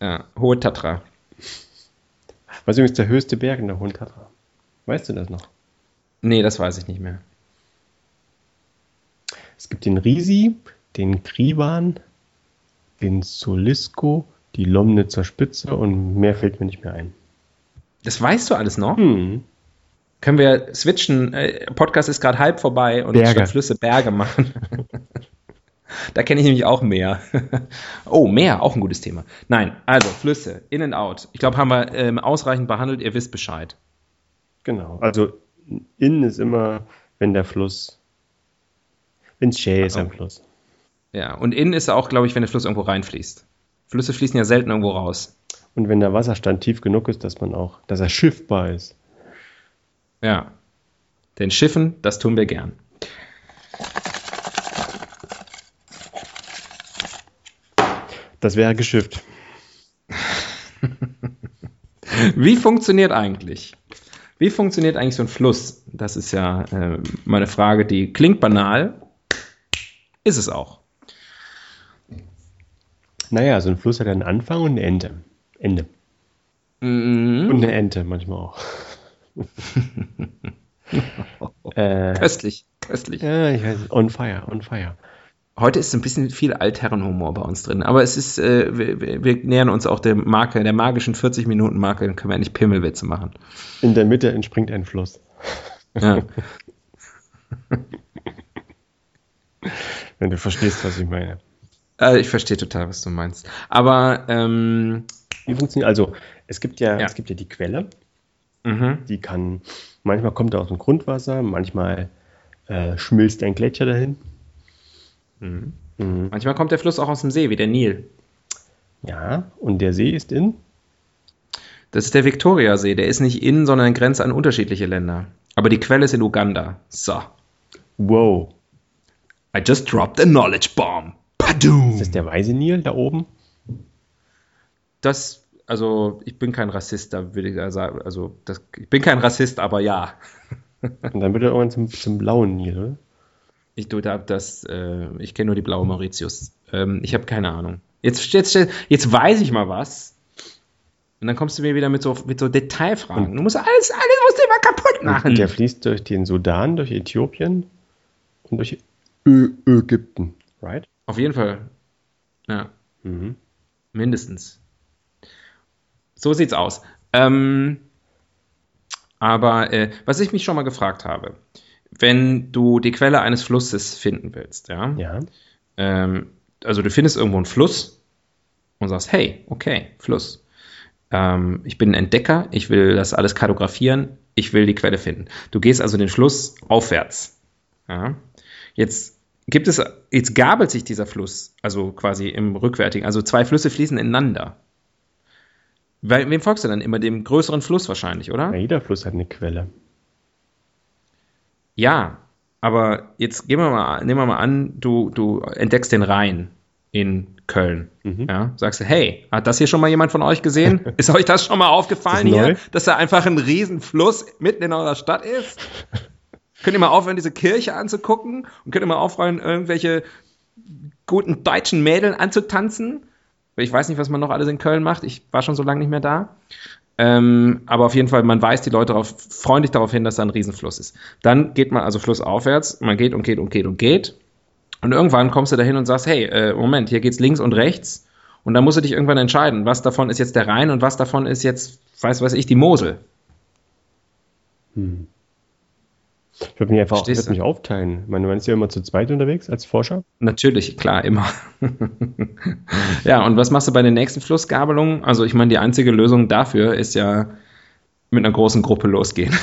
[SPEAKER 1] ja, Hohe Tatra.
[SPEAKER 2] Was ist übrigens der höchste Berg in der Hohen Tatra? Weißt du das noch?
[SPEAKER 1] Nee, das weiß ich nicht mehr.
[SPEAKER 2] Es gibt den Risi, den Kriban, den Solisko, die Lomnitzer Spitze und mehr fällt mir nicht mehr ein.
[SPEAKER 1] Das weißt du alles noch?
[SPEAKER 2] Hm.
[SPEAKER 1] Können wir switchen? Äh, Podcast ist gerade halb vorbei und
[SPEAKER 2] Berge.
[SPEAKER 1] statt Flüsse Berge machen. da kenne ich nämlich auch Meer. oh, Meer, auch ein gutes Thema. Nein, also Flüsse, in and out. Ich glaube, haben wir ähm, ausreichend behandelt. Ihr wisst Bescheid.
[SPEAKER 2] Genau. Also in ist immer, wenn der Fluss, wenn es schä ist am. Fluss.
[SPEAKER 1] Ja, und in ist auch, glaube ich, wenn der Fluss irgendwo reinfließt. Flüsse fließen ja selten irgendwo raus.
[SPEAKER 2] Und wenn der Wasserstand tief genug ist, dass man auch, dass er schiffbar ist.
[SPEAKER 1] Ja. Denn Schiffen, das tun wir gern.
[SPEAKER 2] Das wäre geschifft.
[SPEAKER 1] Wie funktioniert eigentlich? Wie funktioniert eigentlich so ein Fluss? Das ist ja äh, meine Frage, die klingt banal, ist es auch.
[SPEAKER 2] Naja, so ein Fluss hat einen Anfang und ein Ende. Ende.
[SPEAKER 1] Mhm.
[SPEAKER 2] Und eine Ente manchmal auch. äh,
[SPEAKER 1] Köstlich, köstlich.
[SPEAKER 2] ja, ich weiß, nicht. on fire, on fire.
[SPEAKER 1] Heute ist ein bisschen viel Altherrenhumor bei uns drin, aber es ist, äh, wir, wir nähern uns auch der Marke, der magischen 40 Minuten Marke, dann können wir endlich Pimmelwitze machen.
[SPEAKER 2] In der Mitte entspringt ein Fluss.
[SPEAKER 1] Ja.
[SPEAKER 2] Wenn du verstehst, was ich meine.
[SPEAKER 1] äh, ich verstehe total, was du meinst. Aber ähm,
[SPEAKER 2] Wie funktioniert, also es gibt ja,
[SPEAKER 1] Ja.
[SPEAKER 2] es gibt ja die Quelle,
[SPEAKER 1] mhm.
[SPEAKER 2] die kann, manchmal kommt er aus dem Grundwasser, manchmal äh, schmilzt ein Gletscher dahin.
[SPEAKER 1] Mhm.
[SPEAKER 2] Mhm.
[SPEAKER 1] manchmal kommt der Fluss auch aus dem See, wie der Nil.
[SPEAKER 2] Ja, und der See ist in?
[SPEAKER 1] Das ist der Viktoriasee. Der ist nicht in, sondern grenzt an unterschiedliche Länder. Aber die Quelle ist in Uganda. So.
[SPEAKER 2] Wow.
[SPEAKER 1] I just dropped a knowledge bomb. Padoom.
[SPEAKER 2] Ist das der weiße Nil da oben?
[SPEAKER 1] Das also ich bin kein Rassist, da würde ich sagen, also das, ich bin kein Rassist, aber ja.
[SPEAKER 2] Und dann wird er irgendwann zum, zum blauen Nil, oder?
[SPEAKER 1] Ich tue da das, äh, ich kenne nur die blaue Mauritius. Ähm, ich habe keine Ahnung. Jetzt, jetzt, jetzt weiß ich mal was. Und dann kommst du mir wieder mit so, mit so Detailfragen.
[SPEAKER 2] Und-
[SPEAKER 1] du musst alles, alles musst du immer kaputt machen.
[SPEAKER 2] Der fließt durch den Sudan, durch Äthiopien und durch Ö Ägypten, right?
[SPEAKER 1] Auf jeden Fall. Ja,
[SPEAKER 2] Mhm.
[SPEAKER 1] mindestens. So sieht's aus. Ähm, aber äh, was ich mich schon mal gefragt habe, wenn du die Quelle eines Flusses finden willst, ja,
[SPEAKER 2] Ja.
[SPEAKER 1] ähm, also du findest irgendwo einen Fluss und sagst, hey, okay, Fluss. Ähm, ich bin ein Entdecker, ich will das alles kartografieren, ich will die Quelle finden. Du gehst also den Fluss aufwärts. Ja. Jetzt gibt es, jetzt gabelt sich dieser Fluss, also quasi im rückwärtigen, also zwei Flüsse fließen ineinander. Weil, wem folgst du dann? Immer dem größeren Fluss wahrscheinlich, oder?
[SPEAKER 2] ja. Jeder Fluss hat eine Quelle.
[SPEAKER 1] Ja, aber jetzt gehen wir mal, nehmen wir mal an, du, du entdeckst den Rhein in Köln.
[SPEAKER 2] Mhm.
[SPEAKER 1] Ja, sagst du, hey, hat das hier schon mal jemand von euch gesehen? Ist euch das schon mal aufgefallen
[SPEAKER 2] das
[SPEAKER 1] hier, dass da einfach ein Riesenfluss mitten in eurer Stadt ist? könnt ihr mal aufhören, diese Kirche anzugucken und könnt ihr mal aufhören, irgendwelche guten deutschen Mädeln anzutanzen? Ich weiß nicht, was man noch alles in Köln macht. Ich war schon so lange nicht mehr da. Ähm, aber auf jeden Fall, man weist die Leute darauf, freundlich darauf hin, dass da ein Riesenfluss ist. Dann geht man also flussaufwärts, man geht und geht und geht und geht. Und irgendwann kommst du dahin und sagst, hey, äh, Moment, hier geht's links und rechts. Und dann musst du dich irgendwann entscheiden, was davon ist jetzt der Rhein und was davon ist jetzt, weiß weiß ich, die Mosel.
[SPEAKER 2] Hm. Ich würde mich einfach
[SPEAKER 1] Verstehst
[SPEAKER 2] würd mich aufteilen. Ich meine, man ist ja immer zu zweit unterwegs als Forscher.
[SPEAKER 1] Natürlich, klar, immer. ja, und was machst du bei den nächsten Flussgabelungen? Also, ich meine, die einzige Lösung dafür ist ja mit einer großen Gruppe losgehen.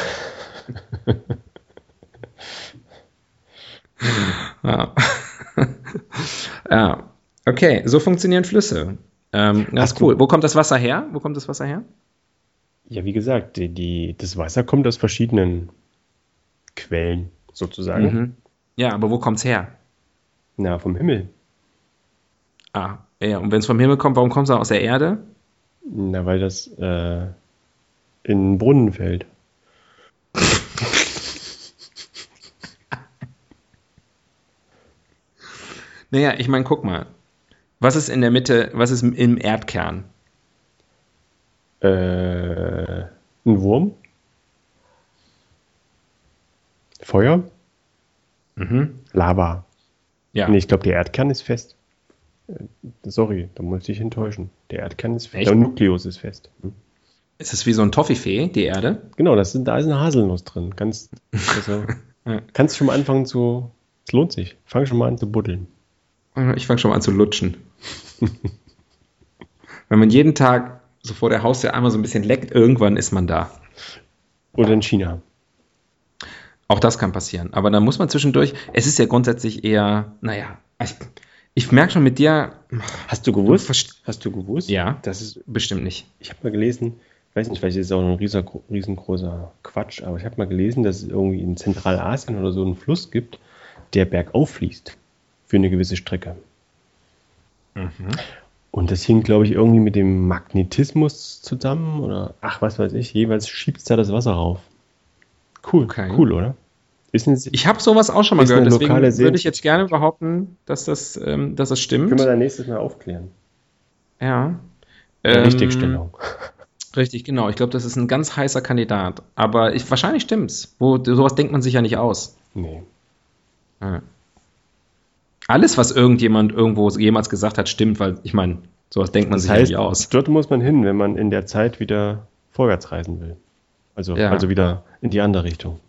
[SPEAKER 1] ja. ja. Okay, so funktionieren Flüsse. Ähm, das ist
[SPEAKER 2] du-
[SPEAKER 1] cool. Wo kommt das Wasser her? Wo kommt das Wasser her?
[SPEAKER 2] Ja, wie gesagt, die, die, das Wasser kommt aus verschiedenen Quellen sozusagen.
[SPEAKER 1] Mhm. Ja, aber wo kommt's her?
[SPEAKER 2] Na, vom Himmel.
[SPEAKER 1] Ah, ja, und wenn es vom Himmel kommt, warum kommt es aus der Erde?
[SPEAKER 2] Na, weil das äh, in den Brunnen fällt.
[SPEAKER 1] Naja, ich meine, guck mal. Was ist in der Mitte, was ist im Erdkern?
[SPEAKER 2] Äh, ein Wurm? Feuer?
[SPEAKER 1] Mhm.
[SPEAKER 2] Lava.
[SPEAKER 1] Ja.
[SPEAKER 2] Nee, ich glaube, der Erdkern ist fest. Äh, Sorry, da muss ich dich enttäuschen. Der Erdkern ist fest.
[SPEAKER 1] Echt?
[SPEAKER 2] Der Nukleus ist fest. Hm.
[SPEAKER 1] Ist es wie so ein Toffifee, die Erde?
[SPEAKER 2] Genau, das sind, da ist eine Haselnuss drin. Ganz, also, kannst schon mal anfangen zu. Es lohnt sich. Fang schon mal an zu buddeln.
[SPEAKER 1] Ich fange schon mal an zu lutschen. Wenn man jeden Tag so vor der Haustür einmal so ein bisschen leckt, irgendwann ist man da.
[SPEAKER 2] Oder in China.
[SPEAKER 1] Auch das kann passieren. Aber da muss man zwischendurch, es ist ja grundsätzlich eher, naja, ich, ich merke schon mit dir,
[SPEAKER 2] Hast du gewusst?
[SPEAKER 1] verst-
[SPEAKER 2] Hast du gewusst?
[SPEAKER 1] ja,
[SPEAKER 2] Das ist,
[SPEAKER 1] bestimmt nicht.
[SPEAKER 2] ich habe mal gelesen, ich weiß nicht, vielleicht ist es auch ein riesengroßer Quatsch, aber ich habe mal gelesen, dass es irgendwie in Zentralasien oder so einen Fluss gibt, der bergauf fließt. Für eine gewisse Strecke. Und das hing, glaube ich, irgendwie mit dem Magnetismus zusammen oder ach, was weiß ich. Jeweils schiebt es da das Wasser rauf. Cool,
[SPEAKER 1] Okay.
[SPEAKER 2] cool, oder? Eine,
[SPEAKER 1] Ich habe sowas auch schon mal gehört, deswegen würde ich jetzt gerne behaupten, dass das, ähm, dass das stimmt.
[SPEAKER 2] können wir dann nächstes Mal aufklären.
[SPEAKER 1] Ja. Ähm,
[SPEAKER 2] Richtigstellung.
[SPEAKER 1] Richtig, genau. Ich glaube, das ist ein ganz heißer Kandidat. Aber ich, wahrscheinlich stimmt's. Wo, sowas denkt man sich ja nicht aus.
[SPEAKER 2] Nee.
[SPEAKER 1] Ja. Alles, was irgendjemand irgendwo jemals gesagt hat, stimmt, weil ich meine, sowas denkt man
[SPEAKER 2] Das
[SPEAKER 1] sich
[SPEAKER 2] heißt,
[SPEAKER 1] ja nicht aus.
[SPEAKER 2] dort muss man hin, wenn man in der Zeit wieder vorwärts reisen will. Also,
[SPEAKER 1] Ja.
[SPEAKER 2] also wieder in die andere Richtung.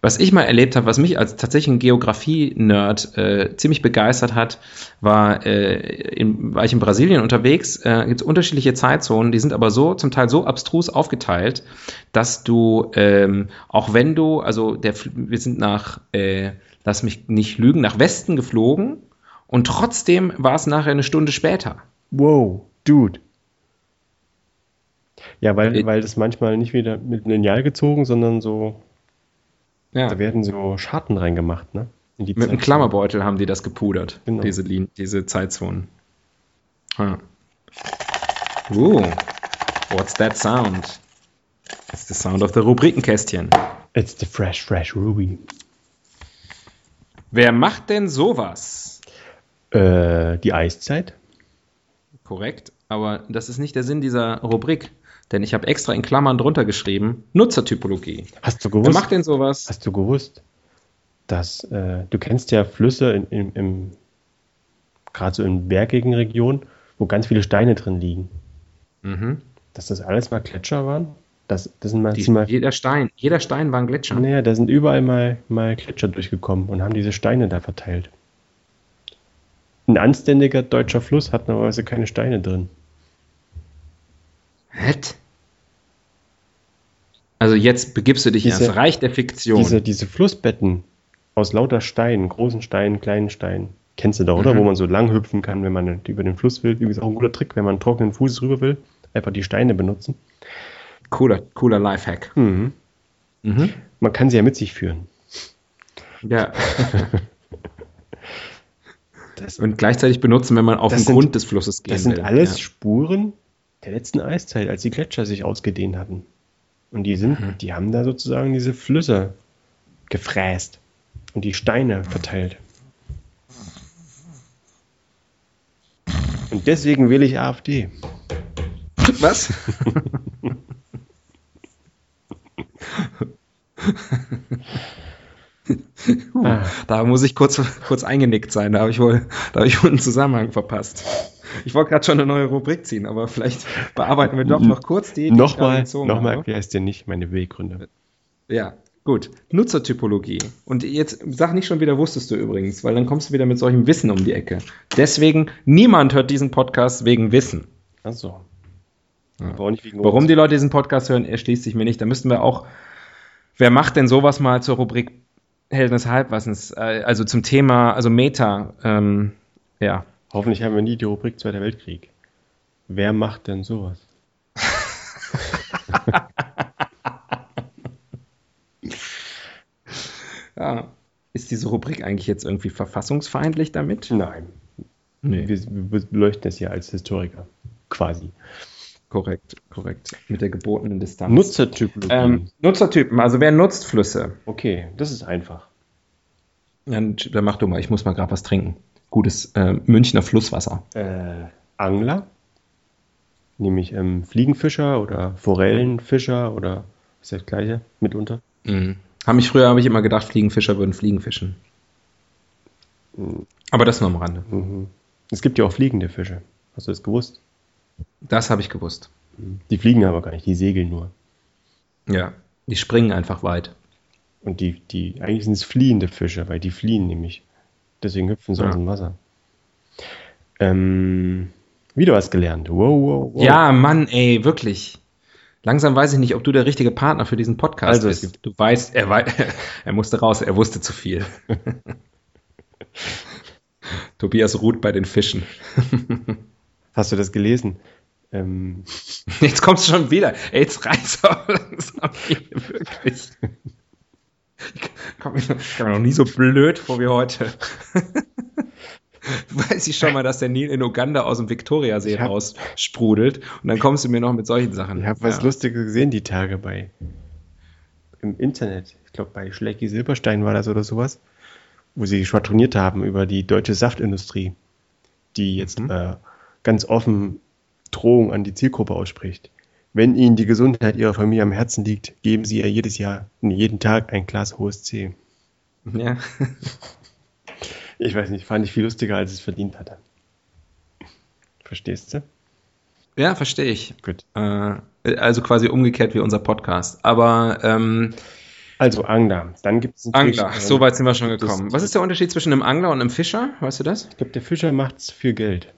[SPEAKER 1] Was ich mal erlebt habe, was mich als tatsächlich ein Geografie-Nerd äh, ziemlich begeistert hat, war, äh, in, war ich in Brasilien unterwegs, äh, gibt es unterschiedliche Zeitzonen, die sind aber so, zum Teil so abstrus aufgeteilt, dass du, ähm, auch wenn du, also der, Fl- wir sind nach, äh, lass mich nicht lügen, nach Westen geflogen und trotzdem war es nachher eine Stunde später.
[SPEAKER 2] Wow, Dude. Ja, weil,
[SPEAKER 1] Äh,
[SPEAKER 2] weil das manchmal nicht wieder mit Lineal gezogen, sondern so,
[SPEAKER 1] Ja.
[SPEAKER 2] da werden so Scharten reingemacht, ne?
[SPEAKER 1] Mit einem
[SPEAKER 2] Zeit.
[SPEAKER 1] Klammerbeutel haben die das gepudert,
[SPEAKER 2] Genau.
[SPEAKER 1] diese, Lin diese Zeitzonen. Ja. Uh, What's that sound? It's the sound of the Rubrikenkästchen.
[SPEAKER 2] It's the fresh, fresh Ruby.
[SPEAKER 1] Wer macht denn sowas?
[SPEAKER 2] Äh, die Eiszeit?
[SPEAKER 1] Korrekt, aber das ist nicht der Sinn dieser Rubrik, denn ich habe extra in Klammern drunter geschrieben, Nutzertypologie.
[SPEAKER 2] Hast du
[SPEAKER 1] Wer
[SPEAKER 2] gewusst?
[SPEAKER 1] macht denn sowas?
[SPEAKER 2] Hast du gewusst, dass äh, du kennst ja Flüsse in, in, im gerade so in bergigen Regionen, wo ganz viele Steine drin liegen.
[SPEAKER 1] Mhm.
[SPEAKER 2] Dass das alles mal Gletscher waren? Das, das sind mal,
[SPEAKER 1] Die,
[SPEAKER 2] sind mal
[SPEAKER 1] jeder Stein, jeder Stein war ein Gletscher.
[SPEAKER 2] naja, da sind überall mal, mal Gletscher durchgekommen und haben diese Steine da verteilt. Ein anständiger deutscher Fluss hat normalerweise keine Steine drin.
[SPEAKER 1] Hät? Also jetzt begibst du dich
[SPEAKER 2] Diese-
[SPEAKER 1] ins Reich der Fiktion.
[SPEAKER 2] Diese, diese Flussbetten aus lauter Steinen, großen Steinen, kleinen Steinen, kennst du doch, oder?
[SPEAKER 1] Mhm.
[SPEAKER 2] Wo man so lang hüpfen kann, wenn man über den Fluss will. Übrigens auch ein guter Trick, wenn man einen trockenen Fuß rüber will, einfach die Steine benutzen.
[SPEAKER 1] Cooler, cooler Lifehack.
[SPEAKER 2] Mhm.
[SPEAKER 1] Mhm.
[SPEAKER 2] Man kann sie ja mit sich führen.
[SPEAKER 1] Ja.
[SPEAKER 2] Das,
[SPEAKER 1] Und gleichzeitig benutzen, wenn man auf
[SPEAKER 2] Das
[SPEAKER 1] den
[SPEAKER 2] sind-
[SPEAKER 1] Grund des Flusses gehen
[SPEAKER 2] das sind
[SPEAKER 1] will.
[SPEAKER 2] alles
[SPEAKER 1] Ja.
[SPEAKER 2] Spuren der letzten Eiszeit, als die Gletscher sich ausgedehnt hatten. Und die sind,
[SPEAKER 1] Mhm.
[SPEAKER 2] die haben da sozusagen diese Flüsse gefräst und die Steine verteilt. Und deswegen wähle ich AfD.
[SPEAKER 1] Was?
[SPEAKER 2] Ah.
[SPEAKER 1] Da muss ich kurz, kurz eingenickt sein. Da habe ich, wohl- da habe ich wohl einen Zusammenhang verpasst. Ich wollte gerade schon eine neue Rubrik ziehen, aber vielleicht bearbeiten wir doch noch kurz die. die
[SPEAKER 2] Nochmal, nochmal
[SPEAKER 1] habe.
[SPEAKER 2] erklärst dir nicht meine Beweggründe.
[SPEAKER 1] Ja, gut. Nutzertypologie. Und jetzt sag nicht schon wieder, wusstest du übrigens, weil dann kommst du wieder mit solchem Wissen um die Ecke. Deswegen, niemand hört diesen Podcast wegen Wissen. Ja.
[SPEAKER 2] Auch nicht wegen
[SPEAKER 1] Warum die Leute diesen Podcast hören, erschließt sich mir nicht. Da müssten wir auch, wer macht denn sowas mal zur Rubrik Helden des Halbwassens? Äh, Also zum Thema, also Meta, ähm, ja.
[SPEAKER 2] Hoffentlich haben wir nie die Rubrik Zweiter Weltkrieg. Wer macht denn sowas?
[SPEAKER 1] ja. Ist diese Rubrik eigentlich jetzt irgendwie verfassungsfeindlich damit?
[SPEAKER 2] Nein.
[SPEAKER 1] Nee.
[SPEAKER 2] Wir, wir beleuchten es ja als Historiker. Quasi.
[SPEAKER 1] Korrekt, korrekt. Mit der gebotenen Distanz.
[SPEAKER 2] Nutzertypologie.
[SPEAKER 1] Ähm, Nutzertypen, also wer nutzt Flüsse?
[SPEAKER 2] okay, das ist einfach.
[SPEAKER 1] Dann, dann mach du mal, ich muss mal gerade was trinken. Gutes äh, Münchner Flusswasser.
[SPEAKER 2] Äh, Angler, nämlich ähm, Fliegenfischer oder Forellenfischer oder ist das gleiche mitunter.
[SPEAKER 1] Mhm. Haben mich früher habe ich immer gedacht, Fliegenfischer würden Fliegen fischen. Aber das nur am Rande.
[SPEAKER 2] Mhm. Es gibt ja auch fliegende Fische. Hast du das gewusst?
[SPEAKER 1] Das habe ich gewusst.
[SPEAKER 2] Die fliegen aber gar nicht, die segeln nur.
[SPEAKER 1] Ja. Die springen einfach weit.
[SPEAKER 2] Und die, die, eigentlich sind es fliehende Fische, weil die fliehen nämlich. Deswegen hüpfen sie
[SPEAKER 1] Ja.
[SPEAKER 2] aus dem Wasser. Ähm, wieder was gelernt. Wow, wow, wow.
[SPEAKER 1] Ja, Mann, ey, wirklich. Langsam weiß ich nicht, ob du der richtige Partner für diesen Podcast
[SPEAKER 2] Also,
[SPEAKER 1] bist. Du weißt, er, wei er musste raus, er wusste zu viel. Tobias ruht bei den Fischen.
[SPEAKER 2] Hast du das gelesen? Ähm,
[SPEAKER 1] Jetzt kommst du schon wieder. Ey, jetzt reiß auch langsam wirklich. Ich kam mir noch nie so blöd vor wie heute. Weiß ich schon mal, dass der Nil in Uganda aus dem Viktoriasee raus sprudelt und dann kommst du mir noch mit solchen Sachen.
[SPEAKER 2] ich habe was
[SPEAKER 1] Ja.
[SPEAKER 2] Lustiges gesehen die Tage bei im Internet. Ich glaube bei Schlecki Silberstein war das oder sowas, wo sie schwadroniert haben über die deutsche Saftindustrie, die jetzt
[SPEAKER 1] Mhm.
[SPEAKER 2] äh, ganz offen Drohung an die Zielgruppe ausspricht. Wenn Ihnen die Gesundheit Ihrer Familie am Herzen liegt, geben Sie ihr jedes Jahr, jeden Tag ein Glas hohes C.
[SPEAKER 1] Ja.
[SPEAKER 2] Ich weiß nicht, fand ich viel lustiger, als es verdient hatte. Verstehst du?
[SPEAKER 1] ja, verstehe ich.
[SPEAKER 2] Gut.
[SPEAKER 1] Äh, also quasi umgekehrt wie unser Podcast. Aber ähm,
[SPEAKER 2] Also Angler. Dann gibt es
[SPEAKER 1] Angler, so weit sind wir schon gekommen. Was ist der Unterschied zwischen einem Angler und einem Fischer? Weißt du das?
[SPEAKER 2] Ich glaube, der Fischer macht's für Geld.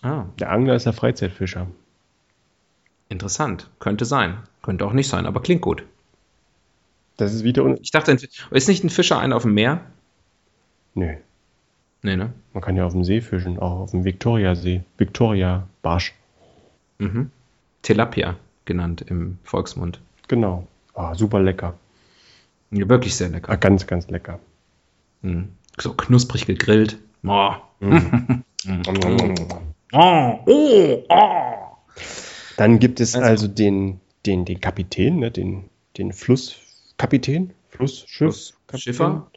[SPEAKER 1] Ah,
[SPEAKER 2] Der Angler ist der Freizeitfischer.
[SPEAKER 1] Interessant. Könnte sein. Könnte auch nicht sein, aber klingt gut.
[SPEAKER 2] Das ist wieder.
[SPEAKER 1] Ich dachte, ist nicht ein Fischer einer auf dem Meer?
[SPEAKER 2] Nö.
[SPEAKER 1] Nee, ne?
[SPEAKER 2] Man kann ja auf dem See fischen, auch auf dem Viktoriasee. Viktoria Barsch.
[SPEAKER 1] Mhm. Tilapia genannt im Volksmund.
[SPEAKER 2] Genau. Ah, super lecker.
[SPEAKER 1] Ja, wirklich sehr
[SPEAKER 2] Ah,
[SPEAKER 1] lecker.
[SPEAKER 2] ganz, ganz lecker.
[SPEAKER 1] Mhm. So knusprig gegrillt. Oh.
[SPEAKER 2] Mm.
[SPEAKER 1] Oh, oh, oh.
[SPEAKER 2] Dann gibt es also, also den, den, den Kapitän, ne, den, den Flusskapitän, Flussschiff.
[SPEAKER 1] Schiffer.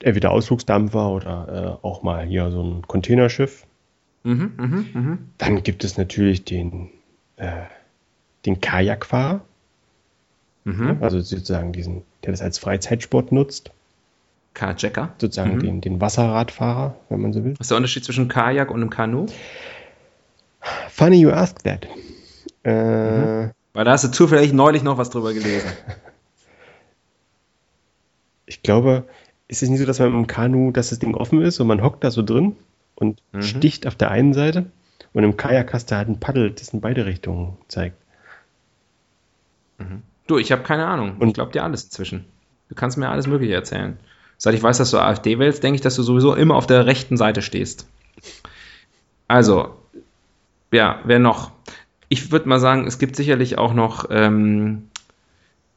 [SPEAKER 2] Entweder Ausflugsdampfer oder äh, auch mal hier so ein Containerschiff. Mhm, mh, mh. Dann gibt es natürlich den, äh, den Kajakfahrer. Mhm. Also sozusagen diesen, der das als Freizeitsport nutzt.
[SPEAKER 1] Kajaker.
[SPEAKER 2] Sozusagen mhm. den, den Wasserradfahrer, wenn man so will.
[SPEAKER 1] Was ist der Unterschied zwischen Kajak und einem Kanu?
[SPEAKER 2] Funny you ask that.
[SPEAKER 1] Äh, mhm. Weil da hast du zufällig neulich noch was drüber gelesen.
[SPEAKER 2] ich glaube, ist es nicht so, dass man im Kanu, dass das Ding offen ist und man hockt da so drin und mhm. sticht auf der einen Seite und im Kajak hast du halt ein Paddel, das in beide Richtungen zeigt.
[SPEAKER 1] Mhm. Du, ich habe keine Ahnung. Und ich glaube dir alles inzwischen. Du kannst mir alles Mögliche erzählen. Seit ich weiß, dass du AfD wählst, denke ich, dass du sowieso immer auf der rechten Seite stehst. Also, ja, wer noch? Ich würde mal sagen, es gibt sicherlich auch noch ähm,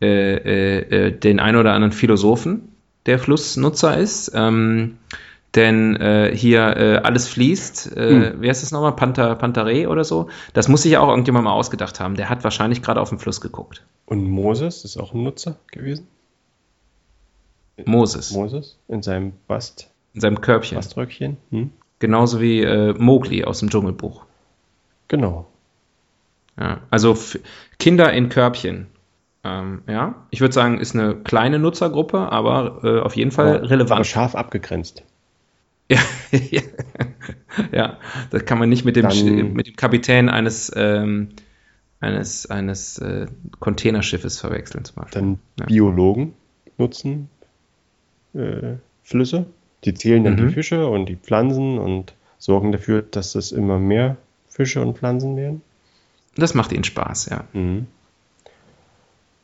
[SPEAKER 1] äh, äh, äh den ein oder anderen Philosophen, der Flussnutzer ist. Ähm, denn äh, hier äh, alles fließt. Äh, hm. Wie heißt das nochmal? Panther, Pantaré oder so? Das muss sich ja auch irgendjemand mal ausgedacht haben. Der hat wahrscheinlich gerade auf den Fluss geguckt.
[SPEAKER 2] Und Moses ist auch ein Nutzer gewesen?
[SPEAKER 1] Moses.
[SPEAKER 2] Moses in seinem Bast.
[SPEAKER 1] In seinem Körbchen.
[SPEAKER 2] Baströckchen. Hm?
[SPEAKER 1] Genauso wie äh, Mowgli aus dem Dschungelbuch.
[SPEAKER 2] Genau.
[SPEAKER 1] Ja, also Kinder in Körbchen. Ähm, ja, ich würde sagen, ist eine kleine Nutzergruppe, aber äh, auf jeden Fall aber, relevant. Aber
[SPEAKER 2] scharf abgegrenzt.
[SPEAKER 1] Ja, ja, das kann man nicht mit dem, Dann, mit dem Kapitän eines, ähm, eines, eines äh, Containerschiffes verwechseln. Zum
[SPEAKER 2] Beispiel. Dann ja. Biologen nutzen äh, Flüsse. Die zählen dann mhm. die Fische und die Pflanzen und sorgen dafür, dass es immer mehr Fische und Pflanzen werden.
[SPEAKER 1] Das macht ihnen Spaß, ja. Mhm.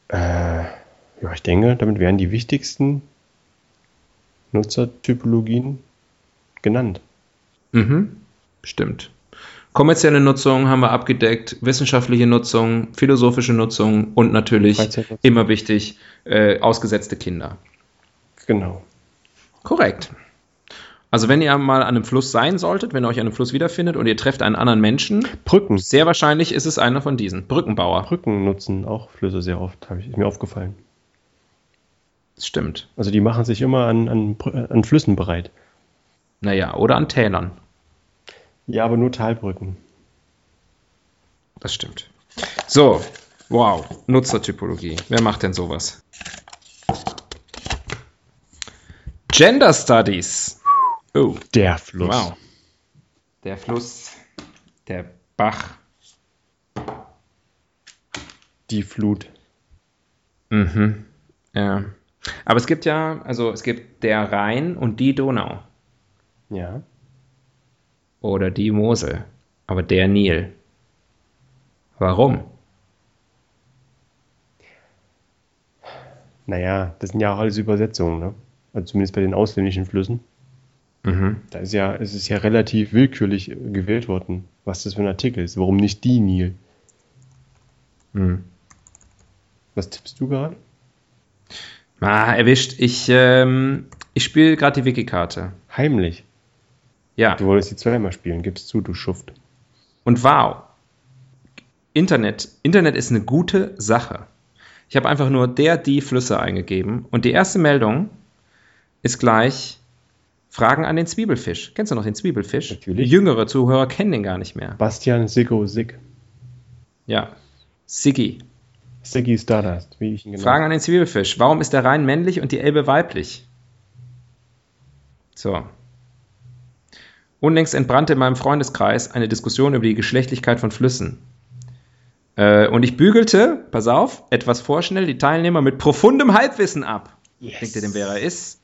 [SPEAKER 2] Äh, ja, ich denke, damit wären die wichtigsten Nutzertypologien genannt.
[SPEAKER 1] Mhm, stimmt. Kommerzielle Nutzung haben wir abgedeckt, wissenschaftliche Nutzung, philosophische Nutzung und natürlich immer wichtig, äh, ausgesetzte Kinder.
[SPEAKER 2] Genau.
[SPEAKER 1] Korrekt. Also wenn ihr mal an einem Fluss sein solltet, wenn ihr euch an einem Fluss wiederfindet und ihr trefft einen anderen Menschen,
[SPEAKER 2] Brücken.
[SPEAKER 1] Sehr wahrscheinlich ist es einer von diesen. Brückenbauer.
[SPEAKER 2] Brücken nutzen auch Flüsse sehr oft, habe ich mir aufgefallen.
[SPEAKER 1] Das stimmt.
[SPEAKER 2] Also die machen sich immer an, an, an Flüssen bereit.
[SPEAKER 1] Naja, oder an Tälern.
[SPEAKER 2] Ja, aber nur Talbrücken.
[SPEAKER 1] Das stimmt. So, wow, Nutzertypologie. Wer macht denn sowas? Gender Studies.
[SPEAKER 2] Oh. Der Fluss. Wow.
[SPEAKER 1] Der Fluss. Der Bach.
[SPEAKER 2] Die Flut.
[SPEAKER 1] Mhm. Ja. Aber es gibt ja, also es gibt der Rhein und die Donau.
[SPEAKER 2] Ja.
[SPEAKER 1] Oder die Mosel. Aber der Nil. Warum?
[SPEAKER 2] Naja, das sind ja auch alles Übersetzungen, ne? Also zumindest bei den ausländischen Flüssen. Mhm. Da ist ja, es ist ja relativ willkürlich gewählt worden, was das für ein Artikel ist. Warum nicht die Nil? Mhm. Was tippst du gerade?
[SPEAKER 1] Ah, erwischt. Ich, ähm, ich spiele gerade die Wiki-Karte.
[SPEAKER 2] Heimlich?
[SPEAKER 1] Ja.
[SPEAKER 2] Du wolltest die zweimal spielen, gibst zu, du Schuft.
[SPEAKER 1] Und wow. Internet. Internet ist eine gute Sache. Ich habe einfach nur der, die Flüsse eingegeben und die erste Meldung ist gleich Fragen an den Zwiebelfisch. Kennst du noch den Zwiebelfisch?
[SPEAKER 2] Natürlich.
[SPEAKER 1] Jüngere Zuhörer kennen den gar nicht mehr.
[SPEAKER 2] Bastian Siggo Sig.
[SPEAKER 1] Ja. Siggi.
[SPEAKER 2] Siggi Stardust, wie ich ihn
[SPEAKER 1] genannt Fragen an den Zwiebelfisch. Warum ist der Rhein männlich und die Elbe weiblich? So. Unlängst entbrannte in meinem Freundeskreis eine Diskussion über die Geschlechtlichkeit von Flüssen. Äh, und ich bügelte, pass auf, etwas vorschnell die Teilnehmer mit profundem Halbwissen ab. Yes. Denkt ihr denn, wer er ist?